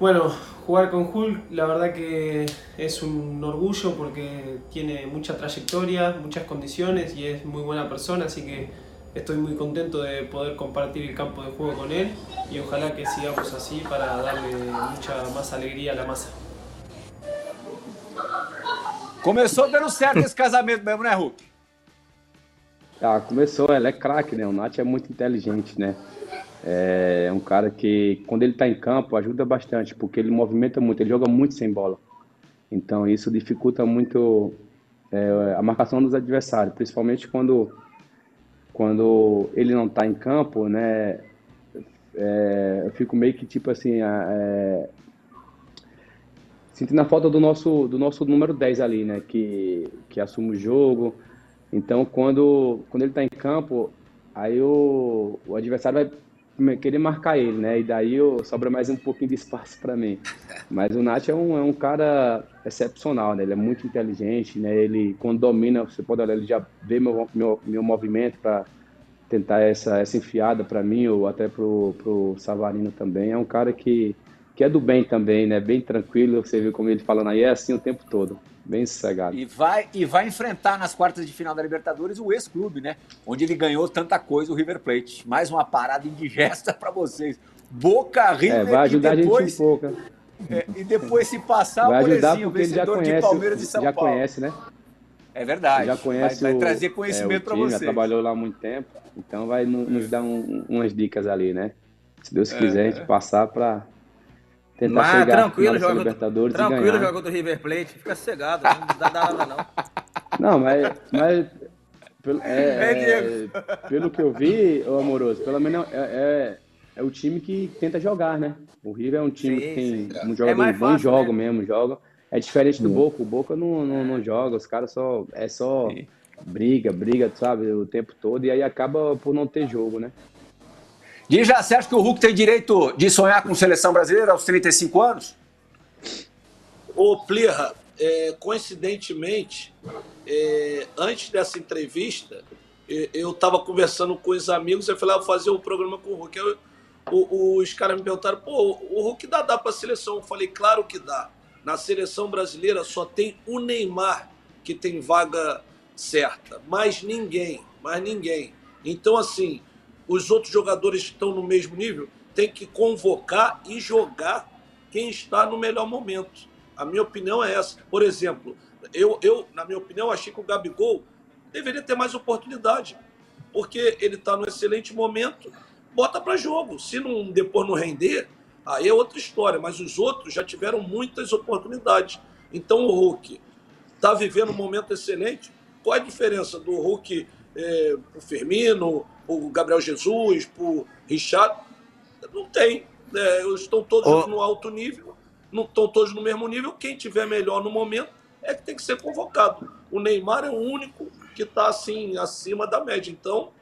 Bueno, jugar con Hulk la verdad que es un orgullo porque tiene mucha trayectoria, muchas condiciones y es muy buena persona, así que estoy muy contento de poder compartir el campo de juego con él y ojalá que sigamos así para darle mucha más alegria a la massa.
Começou dando certo esse casamento mesmo, né, Hulk?
Ah, começou, ela é craque, né? O Nath é muito inteligente, né? É um cara que, quando ele tá em campo, ajuda bastante, porque ele movimenta muito, ele joga muito sem bola. Então, isso dificulta muito é, a marcação dos adversários, principalmente quando quando ele não está em campo, né, é, eu fico meio que tipo assim, é, sentindo a falta do nosso, do nosso número 10 ali, né, que, que assume o jogo. Então, quando, quando ele está em campo, aí o, o adversário vai querer marcar ele, né? E daí eu, sobra mais um pouquinho de espaço para mim. Mas o Nath é um, é um cara excepcional, né? Ele é muito inteligente, né? Ele, quando domina, você pode olhar, ele já vê meu, meu, meu movimento para tentar essa, essa enfiada para mim ou até pro, pro Savarino também. É um cara que que é do bem também, né? Bem tranquilo, você viu como ele falando aí, é assim o tempo todo, bem sossegado.
E vai, e vai enfrentar nas quartas de final da Libertadores o ex-clube, né? Onde ele ganhou tanta coisa, o River Plate. Mais uma parada indigesta para vocês. Boca River
é, vai ajudar
e depois,
a gente um pouco.
É, e depois se passar
vai
o
ajudar
Bolezinho,
já conhece,
de Palmeiras e São
já
Paulo.
conhece, né?
É verdade.
Já conhece
vai, vai trazer conhecimento
é,
para
você.
vocês.
Já trabalhou lá há muito tempo, então vai no, nos dar um, umas dicas ali, né? Se Deus quiser, a gente passar para tentar
Mas
chegar
tranquilo, joga
Libertadores
tranquilo,
e ganhar.
joga contra o River Plate, fica cegado, não dá nada não.
Não, mas, mas pelo, é,
É,
é, pelo que eu vi, ô amoroso, pelo menos é, é, é o time que tenta jogar, né? O River é um time
Sim,
que tem
sim.
um
É
jogador
mais
bom, joga
né?
mesmo, joga. É diferente do Boca, o Boca não, não, não joga, os caras só é só briga, briga, sabe, o tempo todo e aí acaba por não ter jogo, né?
Dija, você acha que o Hulk tem direito de sonhar com seleção brasileira aos 35 anos?
Ô, Plirra, é, coincidentemente, é, antes dessa entrevista, eu estava conversando com os amigos, eu falei, ah, vou fazer o programa com o Hulk. Eu- o- os caras me perguntaram, pô, o Hulk dá, dá para a seleção? Eu falei, claro que dá. Na seleção brasileira só tem o Neymar que tem vaga certa, mais ninguém, mais ninguém. Então, assim, os outros jogadores que estão no mesmo nível têm que convocar e jogar quem está no melhor momento. A minha opinião é essa. Por exemplo, eu, eu na minha opinião, achei que o Gabigol deveria ter mais oportunidade, porque ele está no excelente momento, bota para jogo. Se não, depois não render, aí é outra história, mas os outros já tiveram muitas oportunidades. Então o Hulk está vivendo um momento excelente. Qual é a diferença do Hulk é, pro Firmino, o Gabriel Jesus, pro Richard? Não tem. É, eles estão todos
Ô.
no alto nível, não estão todos no mesmo nível. Quem tiver melhor no momento é que tem que ser convocado. O Neymar é o único que está assim acima da média. Então,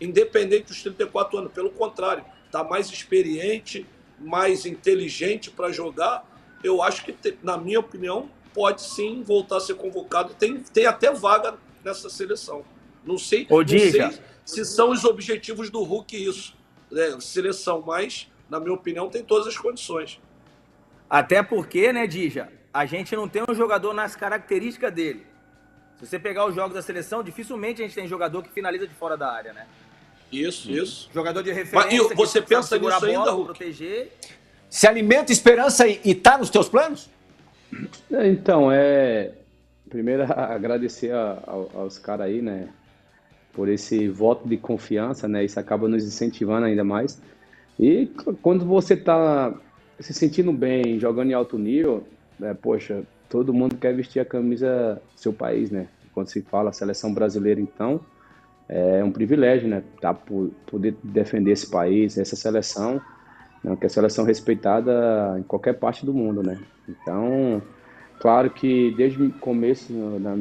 independente dos 34 anos, pelo contrário, está mais experiente, mais inteligente para jogar. Eu acho que, na minha opinião, pode sim voltar a ser convocado. Tem, tem até vaga nessa seleção. Não sei,
Ô,
não sei se são os objetivos do Hulk isso. né, seleção, mas, na minha opinião, tem todas as condições.
Até porque, né, Dija, a gente não tem um jogador nas características dele. Se você pegar os jogos da seleção, dificilmente a gente tem jogador que finaliza de fora da área, né?
Isso, isso.
Jogador de referência.
Mas e você pensa nisso
a bola,
ainda, Hulk?
proteger.
Se alimenta esperança e, e tá nos teus planos?
É, Então, é. Primeiro, agradecer a- ao- aos caras aí, né? Por esse voto de confiança, né? Isso acaba nos incentivando ainda mais. E quando você tá se sentindo bem, jogando em alto nível, né? Poxa, todo mundo quer vestir a camisa do seu país, né? Quando se fala seleção brasileira, então, é um privilégio, né? Tá, po- poder defender esse país, essa seleção, né? que é a seleção respeitada em qualquer parte do mundo, né? Então, Claro que desde o começo,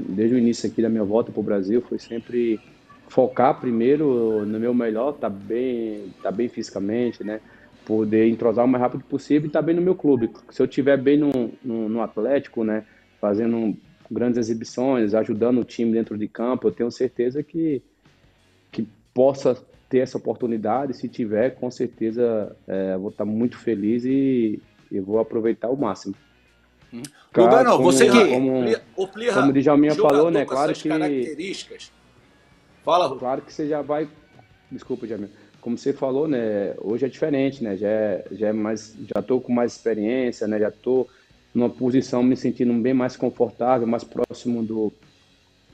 desde o início aqui da minha volta para o Brasil, foi sempre focar primeiro no meu melhor, tá bem, tá bem fisicamente, né? Poder entrosar o mais rápido possível e estar bem no meu clube. Se eu estiver bem no, no, no Atlético, né? Fazendo grandes exibições, ajudando o time dentro de campo, eu tenho certeza que, que possa ter essa oportunidade. Se tiver, com certeza é, vou estar muito feliz e, e vou aproveitar o máximo.
Lugano,
como-
você que-
como- como o Djalminha falou, né, claro que-
características. Fala.
Claro que você já vai. Desculpa, Jamil. Como você falou, né? Hoje é diferente, né? Já é, já é mais. Já tô com mais experiência, né? Já tô numa posição me sentindo bem mais confortável, mais próximo do,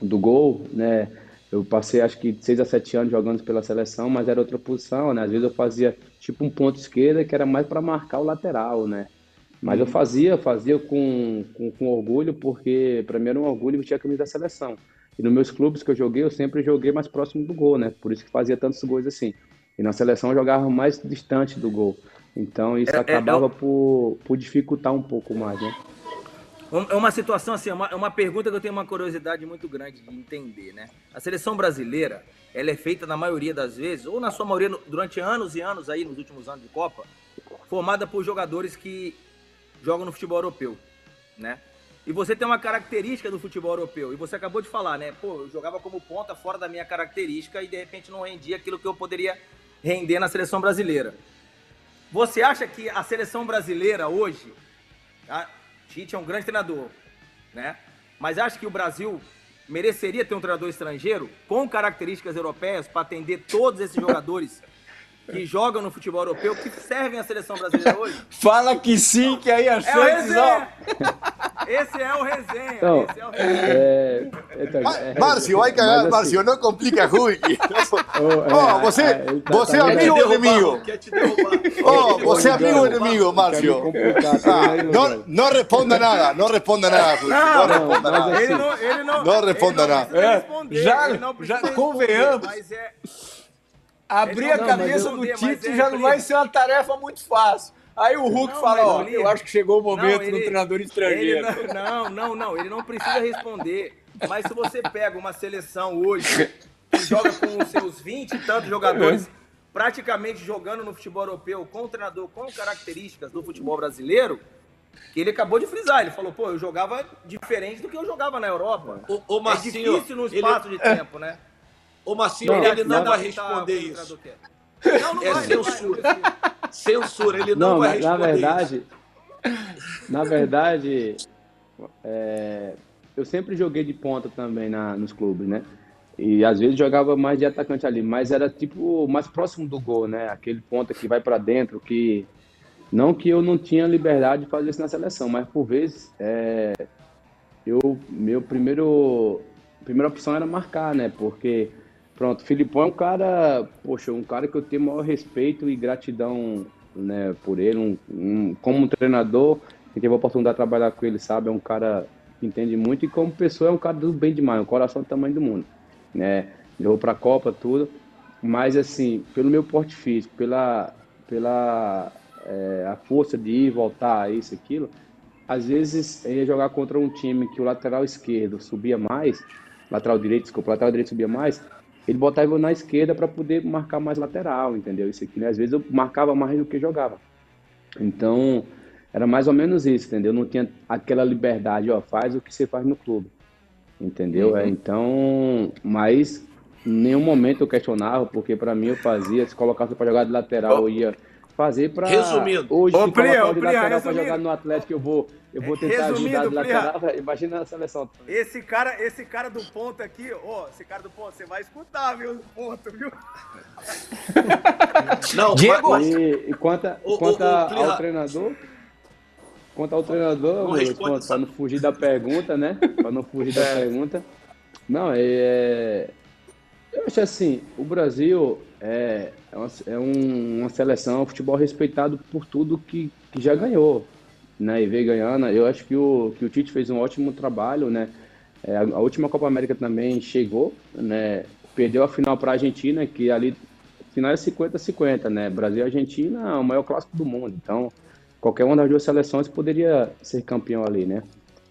do gol, né? Eu passei acho que de 6 a 7 anos jogando pela seleção, mas era outra posição, né? Às vezes eu fazia tipo um ponto esquerda que era mais para marcar o lateral, né? Mas eu fazia, fazia com, com, com orgulho, porque para mim era um orgulho vestir a camisa da seleção. E nos meus clubes que eu joguei, eu sempre joguei mais próximo do gol, né? Por isso que fazia tantos gols assim. E na seleção eu jogava mais distante do gol. Então isso
É- é-
acabava
é
por, por dificultar um pouco mais, né?
É uma situação assim, é uma, é uma pergunta que eu tenho uma curiosidade muito grande de entender, né? A seleção brasileira, ela é feita na maioria das vezes, ou na sua maioria durante anos e anos aí, nos últimos anos de Copa, formada por jogadores que jogam no futebol europeu, né? E você tem uma característica do futebol europeu, e você acabou de falar, né? Pô, eu jogava como ponta fora da minha característica e de repente não rendia aquilo que eu poderia render na seleção brasileira. Você acha que a seleção brasileira hoje, a Tite é um grande treinador, né? Mas acha que o Brasil mereceria ter um treinador estrangeiro com características europeias para atender todos esses jogadores que jogam no futebol europeu, que servem à seleção brasileira hoje?
Fala que sim, que aí a
É resenha! Esse é o resenha.
Então,
esse é o resenha.
é, então, é-
Márcio, vai cagar,
assim,
Márcio, não complica, Hulk.
ô,
Oh, você,
é,
você é amigo ou inimigo? Oh, você é amigo ou inimigo, Márcio? Ah, no, no responda nada, no responda nada, Hulk. No
Não,
responda nada.
assim,
Ele não, ele não,
Não responda
ele não
nada.
É, já-
não
já convenhamos.
Mas é,
Abrir
Não,
a cabeça do Tite
é
já não vai ser uma tarefa muito fácil. Aí o Hulk
Não,
fala, ó, eu acho que chegou o momento
Não,
do
ele-
treinador
Ele
estrangeiro.
não, não, não, não, ele não precisa responder. Mas se você pega uma seleção hoje que joga com os seus 20 e tantos jogadores praticamente jogando no futebol europeu com um treinador com características do futebol brasileiro, que ele acabou de frisar, ele falou, pô, eu jogava diferente do que eu jogava na Europa.
O, o
é
Marcinho,
difícil no
ele-
espaço de tempo, né?
O Marcinho,
Não,
ele não
não.
vai responder isso.
treinador quer. Não, não
É
vai, não vai,
censura.
não.
Censura, ele não,
Não,
vai
mas na
responder
verdade,
isso.
na verdade, é, eu sempre joguei de ponta também na, nos clubes, né? E às vezes jogava mais de atacante ali, mas era tipo mais próximo do gol, né? Aquele ponta que vai para dentro, que não que eu não tinha liberdade de fazer isso na seleção, mas por vezes é, eu meu primeiro primeira opção era marcar, né? Porque pronto, o Filipão é um cara, poxa, um cara que eu tenho maior respeito e gratidão, né, por ele, um, um- como um treinador, quem teve a oportunidade de trabalhar com ele sabe, é um cara que entende muito e como pessoa é um cara do bem demais, um coração do tamanho do mundo, né? Levou pra Copa tudo, mas assim, pelo meu porte físico, pela pela é, a força de ir, voltar, isso, aquilo, às vezes ia jogar contra um time que o lateral esquerdo subia mais, lateral direito, desculpa, lateral direito subia mais, ele botava eu na esquerda para poder marcar mais lateral, entendeu? Isso aqui, né? Às vezes eu marcava mais do que jogava. Então, era mais ou menos isso, entendeu? Não tinha aquela liberdade, ó, faz o que você faz no clube, entendeu? É, então, mas em nenhum momento eu questionava, porque para mim eu fazia, se colocasse para jogar de lateral, eu ia fazer para
Resumindo.
hoje
Ô,
de
Plia,
lateral para jogar no Atlético, eu vou eu vou tentar
Resumindo,
ajudar de lateral, imagina a seleção.
Esse cara, esse cara do ponto aqui, ó, esse cara do ponto, você vai escutar, viu? Ponto, viu?
Não,
Diego,
E, e quanto,
ô,
quanto
Plirra.
ao treinador, quanto ao treinador, para não fugir da pergunta, né? Para não fugir
É.
da pergunta. Não, é. Eu acho assim, o Brasil é, é, uma, é um- uma seleção, um futebol respeitado por tudo que, que já ganhou, né? E veio ganhando. Eu acho que o, que o Tite fez um ótimo trabalho, né? É, a, a última Copa América também chegou, né? Perdeu a final para a Argentina, que ali final é 50-50, né? Brasil e Argentina é o maior clássico do mundo. Então, qualquer uma das duas seleções poderia ser campeão ali, né?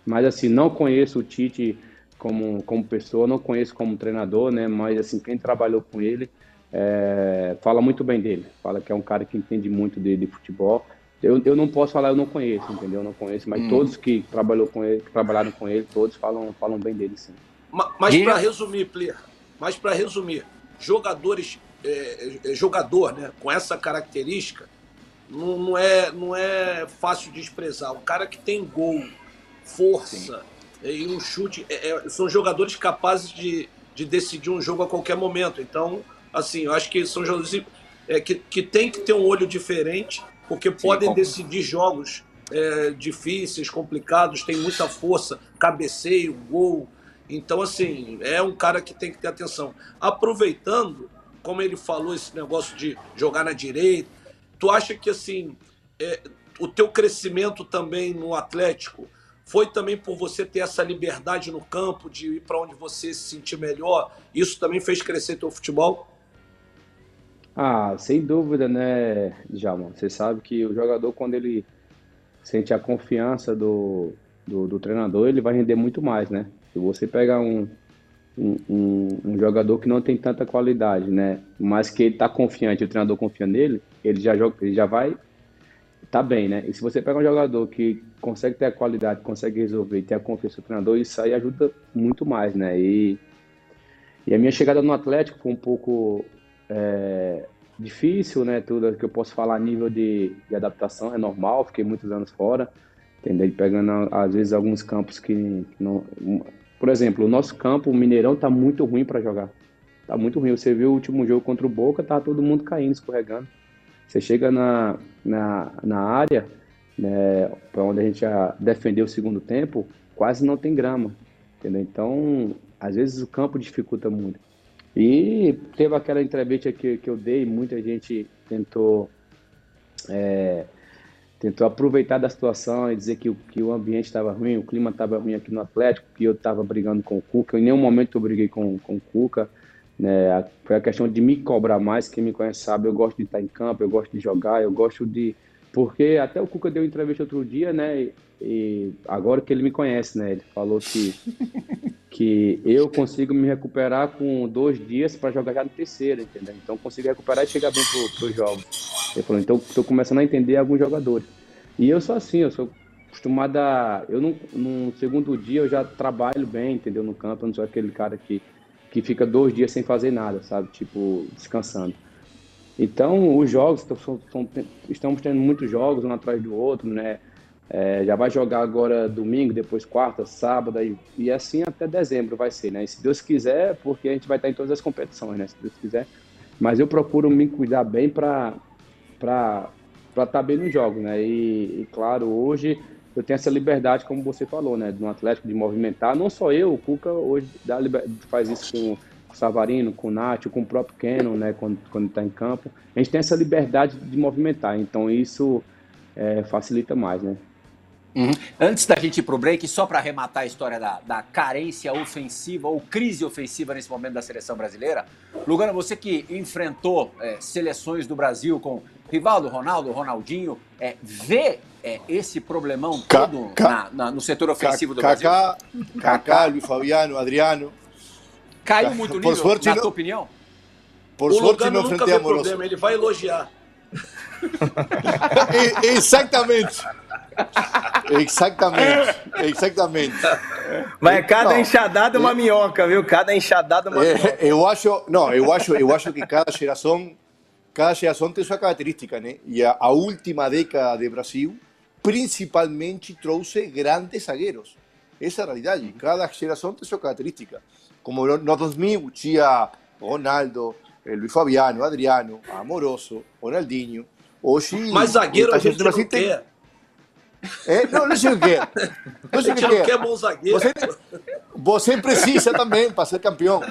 Mas assim, não conheço o Tite como, como pessoa, não conheço como treinador, né? Mas assim, quem trabalhou com ele é, fala muito bem dele. Fala que é um cara que entende muito de, de futebol. Eu, eu não posso falar, eu não conheço, entendeu? Eu não conheço, mas todos que trabalhou com ele, que trabalharam com ele, todos falam, falam bem dele, sim.
Ma- Mas
Diga.
para resumir, Player, mas para resumir, jogadores, é, é, jogador, né, com essa característica, não, não é, não é fácil desprezar. O cara que tem gol, força e um chute, é, é, são jogadores capazes de, de decidir um jogo a qualquer momento. Então, assim, eu acho que são jogadores é, que, que tem que ter um olho diferente, porque podem
com-
decidir jogos é, difíceis, complicados, tem muita força, cabeceio, gol. Então, assim, é um cara que tem que ter atenção. Aproveitando, como ele falou, esse negócio de jogar na direita, tu acha que, assim, é, o teu crescimento também no Atlético foi também por você ter essa liberdade no campo, de ir para onde você se sentir melhor? Isso também fez crescer teu futebol?
Ah, sem dúvida, né, Djalma? Você sabe que o jogador, quando ele sente a confiança do, do, do treinador, ele vai render muito mais, né? Se você pegar um, um, um, um jogador que não tem tanta qualidade, né? Mas que ele tá confiante, o treinador confia nele, ele já, joga, ele já vai tá bem, né? E se você pega um jogador que consegue ter a qualidade, consegue resolver ter a confiança do treinador, isso aí ajuda muito mais, né? E, e a minha chegada no Atlético foi um pouco é, difícil, né? Tudo que eu posso falar a nível de, de adaptação é normal, fiquei muitos anos fora, entendeu? Pegando às vezes alguns campos que, não. Por exemplo, o nosso campo, o Mineirão, tá muito ruim para jogar. Tá muito ruim. Você viu o último jogo contra o Boca, tá todo mundo caindo, escorregando. Você chega na, na, na área, né, para onde a gente já defendeu o segundo tempo, quase não tem grama, entendeu? Então, às vezes o campo dificulta muito. E teve aquela entrevista que, que eu dei, muita gente tentou é, tentou aproveitar da situação e dizer que, o, que o ambiente estava ruim, o clima estava ruim aqui no Atlético, que eu estava brigando com o Cuca. Em nenhum momento eu briguei com, com o Cuca. Né? Foi a questão de me cobrar mais. Quem me conhece sabe, eu gosto de estar em campo, eu gosto de jogar, eu gosto de. Porque até o Cuca deu entrevista outro dia, né? E agora que ele me conhece, né? Ele falou que que eu consigo me recuperar com dois dias para jogar já no terceiro, entendeu? Então consigo recuperar e chegar bem para os jogos. Ele falou, então estou começando a entender alguns jogadores. E eu sou assim, eu sou acostumado a. Eu no, no segundo dia eu já trabalho bem, entendeu? No campo, eu não sou aquele cara que, que fica dois dias sem fazer nada, sabe? Tipo, descansando. Então, os jogos, são, são, estamos tendo muitos jogos um atrás do outro, né? É, já vai jogar agora domingo, depois quarta, sábado, e, e assim até dezembro vai ser, né? E se Deus quiser, porque a gente vai estar em todas as competições, né? Se Deus quiser. Mas eu procuro me cuidar bem para estar tá bem nos jogos, né? E, e, claro, hoje eu tenho essa liberdade, como você falou, né? Do Atlético de movimentar. Não só eu, o Cuca hoje dá, faz isso com Savarino, com o Nath, com o próprio Cannon, né? Quando está em campo. A gente tem essa liberdade de movimentar, então isso é, facilita mais, né?
Uhum. Antes da gente ir para o break, só para arrematar a história da, da, carência ofensiva ou crise ofensiva nesse momento da seleção brasileira, Lugano, você que enfrentou é, seleções do Brasil com Rivaldo, Ronaldo, Ronaldinho, é, vê é, esse problemão todo na, na, no setor ofensivo do Brasil?
Kaká, Luiz Fabiano, Adriano.
Caiu muito o nível, sorte, na tua opinião?
Por o sorte, Lugano nunca vê problema, ele vai elogiar.
Exatamente. Exatamente, exatamente.
Mas cada não, enxadada é uma minhoca, viu? Cada enxadada é uma
é,
minhoca.
Eu acho, não, eu acho, eu acho que cada geração, cada geração tem sua característica, né? E a, a última década de Brasil, principalmente trouxe grandes zagueiros. Essa é a realidade. Cada geração tem sua característica. Como no 2000 tinha Ronaldo, eh, Luiz Fabiano, Adriano, Amoroso, Ronaldinho. Hoje,
Mas zagueiro a gente não quer.
É, não, não sei o que.
Não sei o que. Não quer bom zagueiro.
Você, você precisa também para ser campeão.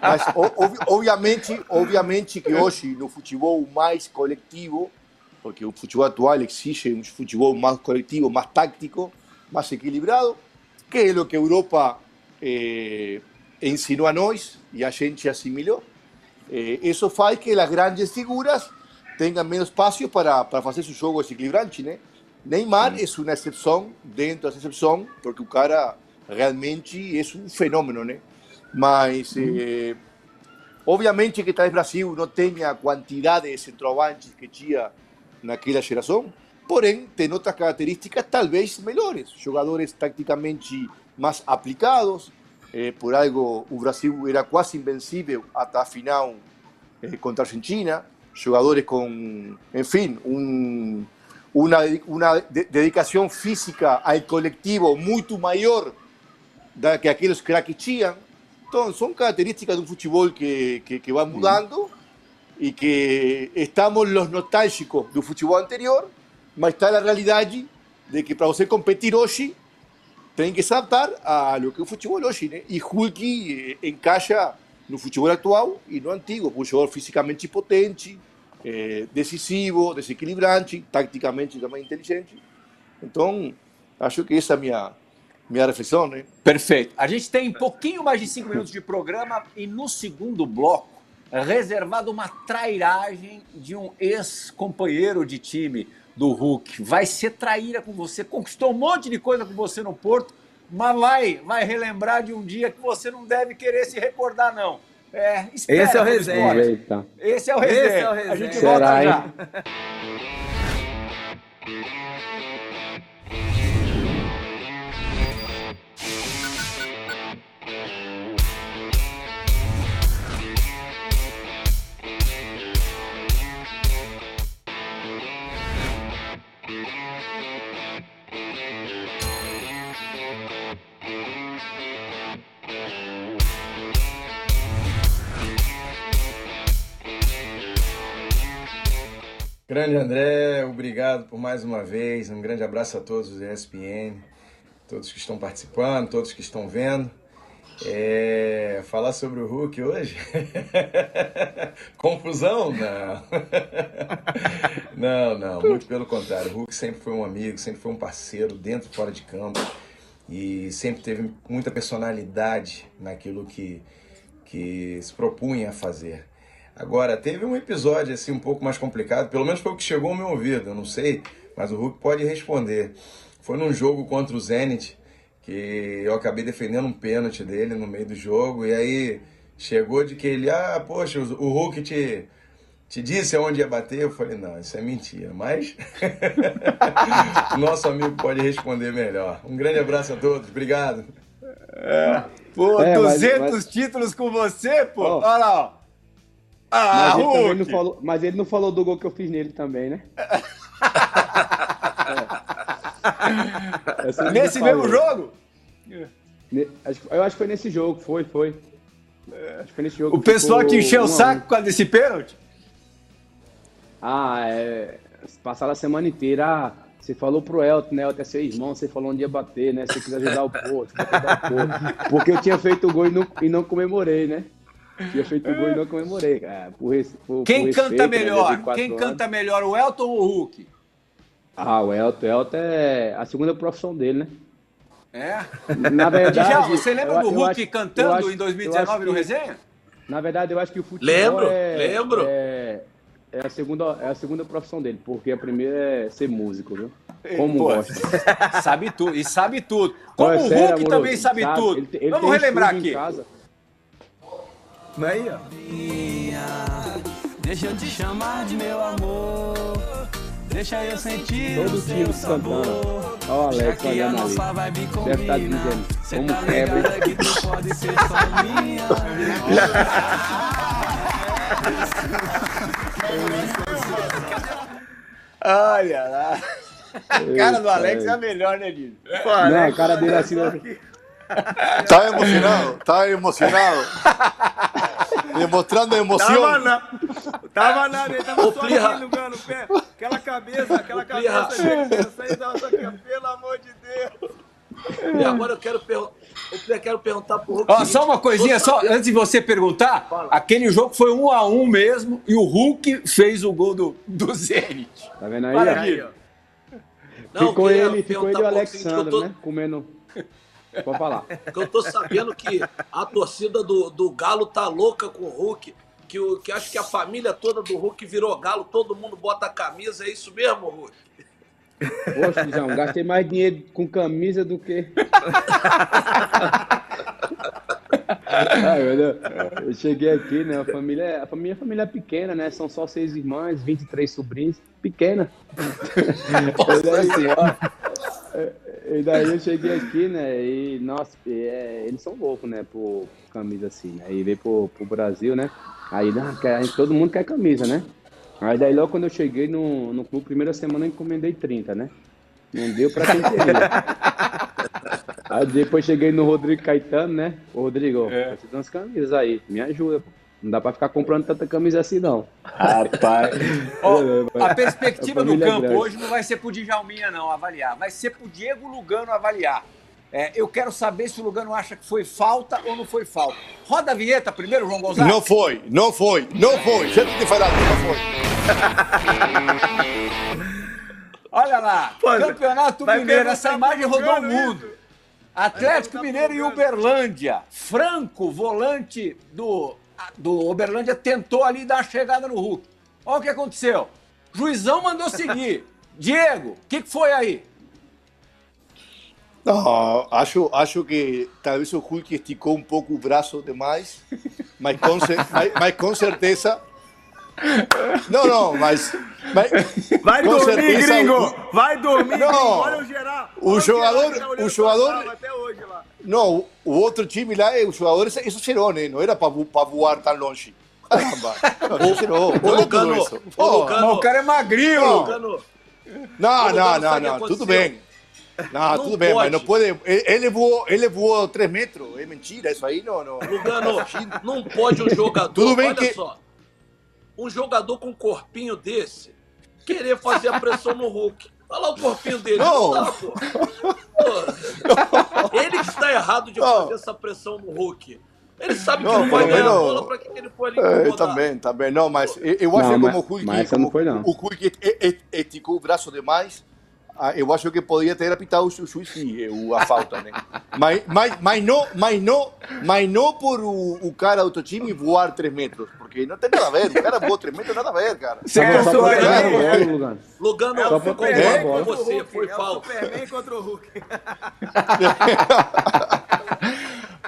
Mas, ob, obviamente, obviamente que hoje, no futebol mais coletivo, porque o futebol atual exige um futebol mais coletivo, mais tático, mais equilibrado, que é o que a Europa eh, ensinou a nós e a gente assimilou. Eh, isso faz que as grandes figuras tenham menos espaço para, para fazer seus jogos equilibrantes, né? Neymar é uma exceção dentro dessa exceção, porque o cara realmente é um fenômeno, né? Mas, eh, obviamente que talvez Brasil não tenha a quantidade de centroavantes que tinha naquela geração, porém tem outras características talvez melhores, jogadores taticamente mais aplicados, eh, por algo o Brasil era quase invencível até a final eh, contra a Argentina, jogadores com, enfim, um una, una de, dedicación física al colectivo muito maior da que aqueles craques tinham. Então, são características de um futebol que, que, que vai mudando e que estamos los nostálgicos do futebol anterior, mas está a realidade de que para você competir hoje tem que se adaptar a lo que é o futebol hoje, né? E Hulk eh, encaixa no futebol atual e no antigo, um jogador fisicamente potente, é, decisivo, desequilibrante, taticamente também inteligente. Então, acho que essa é a minha, minha reflexão. Né?
Perfeito. A gente tem um pouquinho mais de cinco minutos de programa e no segundo bloco, reservado uma trairagem de um ex-companheiro de time do Hulk. Vai ser traíra com você, conquistou um monte de coisa com você no Porto, mas vai, vai relembrar de um dia que você não deve querer se recordar, não. É, espera,
Esse é o resenha.
Esse é o resenha. Esse é. A gente Será, volta já.
Grande André, obrigado por mais uma vez. Um grande abraço a todos do ESPN, todos que estão participando, todos que estão vendo. É, falar sobre o Hulk hoje? Confusão? Não. não, não, muito pelo contrário. O Hulk sempre foi um amigo, sempre foi um parceiro dentro e fora de campo e sempre teve muita personalidade naquilo que, que se propunha a fazer. Agora, teve um episódio assim um pouco mais complicado, pelo menos foi o que chegou ao meu ouvido, eu não sei, mas o Hulk pode responder. Foi num jogo contra o Zenit, que eu acabei defendendo um pênalti dele no meio do jogo, e aí chegou de que ele, ah, poxa, o Hulk te, te disse aonde ia bater. Eu falei, não, isso é mentira, mas nosso amigo pode responder melhor. Um grande abraço a todos, obrigado.
É. Pô, é, 200 mas, mas... títulos com você, pô. Oh. Olha lá, ó.
Ah, mas, ele não falou, mas ele não falou do gol que eu fiz nele também, né?
é. Nesse mesmo jogo?
Eu acho que foi nesse jogo, foi, foi.
Acho que foi nesse jogo. O pessoal te encheu o saco com desse pênalti?
Ah, é. Passaram a semana inteira. Ah, você falou pro Elton, né? Elton é seu irmão, você falou onde ia bater, né? Você quis ajudar o povo, Porque eu tinha feito o gol e não, e não comemorei, né? Tinha feito o gol e não comemorei, cara. Por,
por, Quem por canta respeito, né, melhor? Né? Quem anos. canta melhor, o Elton ou o Hulk?
Ah, o Elton, o Elton é a segunda profissão dele, né?
É? Na verdade. Já, você lembra eu, do Hulk acho, cantando acho, em 2019 no Resenha?
Na verdade, eu acho que o futebol.
Lembro,
é,
lembro.
É, é, a segunda, é a segunda profissão dele, porque a primeira é ser músico, viu? Como Pô, gosta.
Sabe tudo, e sabe tudo. Como é o Hulk sério, também sabe, sabe tudo. Ele, ele Vamos relembrar aqui. Casa.
Aí, ó. Deixa eu te chamar de meu amor. Deixa eu sentir Todo o time cantando. Ó o Alex olhando ali. Deve estar tá dizendo, como tá quebra. que tu pode ser só minha.
Olha lá. A cara do Alex é a melhor, né, Dino?
Não, a cara dele é assim.
Tá emocionado, tá emocionado. Demonstrando emoção.
Tava na, tava nada, ele tava só aqui no pé. Aquela cabeça, aquela cabeça tava só aqui, pelo amor de Deus.
E agora eu quero, perguntar, eu quero perguntar pro Hulk.
Ó, só uma coisinha, só antes de você perguntar, Fala. aquele jogo foi um a um mesmo e o Hulk fez o gol do, do Zenit.
Tá vendo aí? aí Não, ficou ele, ficou ele e o Alexandre, tô... né? Comendo. Pode falar.
eu tô sabendo que a torcida do, do Galo tá louca com o Hulk. Que, o, que acho que a família toda do Hulk virou Galo, todo mundo bota a camisa, é isso mesmo, Hulk?
Poxa, João, gastei mais dinheiro com camisa do que. Ai, eu cheguei aqui, né? A família, a família, a família é pequena, né? São só seis irmãs, 23 sobrinhos. Pequena. Nossa senhora. E daí eu cheguei aqui, né? E, nossa, é, eles são loucos, né? Por camisa assim, né? E veio pro, pro Brasil, né? Aí né, todo mundo quer camisa, né? Aí daí logo quando eu cheguei no, no clube, primeira semana eu encomendei 30, né? Não deu pra quem queria. aí depois cheguei no Rodrigo Caetano, né? Ô Rodrigo, é. você tem umas camisas aí, me ajuda, pô. Não dá pra ficar comprando tanta camisa assim, não.
Rapaz. oh, a perspectiva a do é campo é hoje não vai ser pro Djalminha, não, avaliar. Vai ser pro Diego Lugano avaliar. É, eu quero saber se o Lugano acha que foi falta ou não foi falta. Roda a vinheta primeiro, João Gonzalez.
Não foi, não foi, não foi. Já te falado, não foi.
Olha lá, Pô, Campeonato Mineiro, essa imagem rodou o mundo. Isso. Atlético Mineiro e Uberlândia. Franco, volante do do Oberlândia tentou ali dar a chegada no Hulk. Olha o que aconteceu. Juizão mandou seguir. Diego, o que, que foi aí?
Não, acho, acho que talvez o Hulk esticou um pouco o braço demais, mas com, mas, mas com certeza. Não, não, mas. mas
Vai com dormir, certeza, gringo! Vai dormir, não, gringo! Olha o geral!
O jogador. Tá o jogador. Até hoje lá. Não, o outro time lá, os jogadores exageraram, né? Não era para voar tão longe. Caramba, não.
O, o cara é magrinho.
Não, não, não, não, tudo bem. Não, não tudo bem, mas não pode. Ele voou, ele voou 3 metros. É mentira, isso aí não. não.
Lugano, não pode um jogador. Tudo bem olha que... só. Um jogador com um corpinho desse querer fazer a pressão no Hulk. Olha lá o corpinho dele.
Não.
Não dá, pô. Pô, Ele errado de
Não.
fazer essa pressão no Hulk. Ele sabe que
Não,
não vai ganhar a
menos-
bola, pra que ele foi ali
É,
incomodar?
também, também. Não, mas eu, eu acho
Não,
que
mas-
como o Hulk, como
não foi, não.
o Hulk esticou o braço demais, eu acho que poderia ter apitado o juiz sim, o- a falta, né? mas, mas, mas, não, mas, não, mas não por o, o cara do outro time voar 3 metros, porque não tem nada a ver, o cara voou 3 metros, nada a ver, cara.
Só
Certo,
pra pegar a
aí,
bola, Lugano.
Lugano,
Só
eu
pra pegar a
com
bola.
você, foi
é o
falta.
Superman contra o Hulk.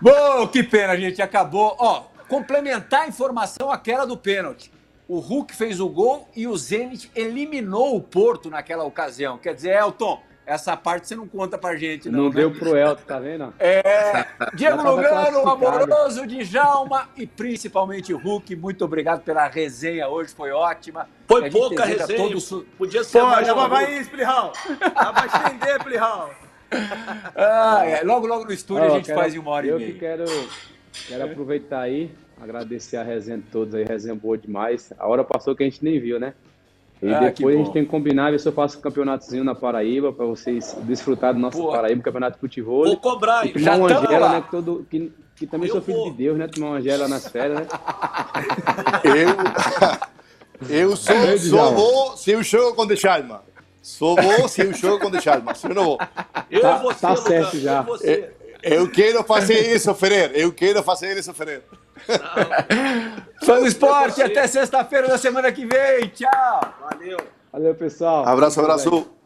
Bom, que pena, gente. Acabou. Ó, complementar a informação aquela do pênalti. O Hulk fez o gol e o Zenit eliminou o Porto naquela ocasião. Quer dizer, Elton, essa parte você não conta pra gente, não.
Não
né?
deu pro Elton, tá vendo?
É, Diego
Já
Lugano, amoroso, Djalma e principalmente o Hulk. Muito obrigado pela resenha hoje, foi ótima.
Foi pouca resenha.
todo
Podia ser mais.
Pode,
uma
vai aí, Splihal. Dá pra estender, Splihal.
Ah, é, logo, logo no estúdio
Ó,
a gente
quero-
faz em uma hora
eu
e meia.
que quero, quero aproveitar aí, agradecer a resenha de todos aí, resenha boa demais. A hora passou que a gente nem viu, né? E
Ah,
depois a gente tem que combinar, ver se eu faço um campeonatozinho na Paraíba, para vocês desfrutar do nosso
Pô.
Paraíba, campeonato de futebol.
Vou cobrar.
E tomar uma Angela,
lá.
né? Que, todo, que, que também
Eu
sou filho
vou.
de Deus, né? Tomar uma Angela nas férias, né?
Eu, eu sou, sou
Djalma.
bom se eu jogo com Djalma. Sou bom se eu jogo com Djalma, se eu não vou.
Eu
Tá-
e você,
tá certo
eu
já.
e você.
Eu quero fazer isso, Ferrer. Eu quero fazer isso, Ferrer.
Fã do esporte, até sexta-feira da semana que vem. Tchau.
Valeu.
Valeu, pessoal.
Abraço, abraço.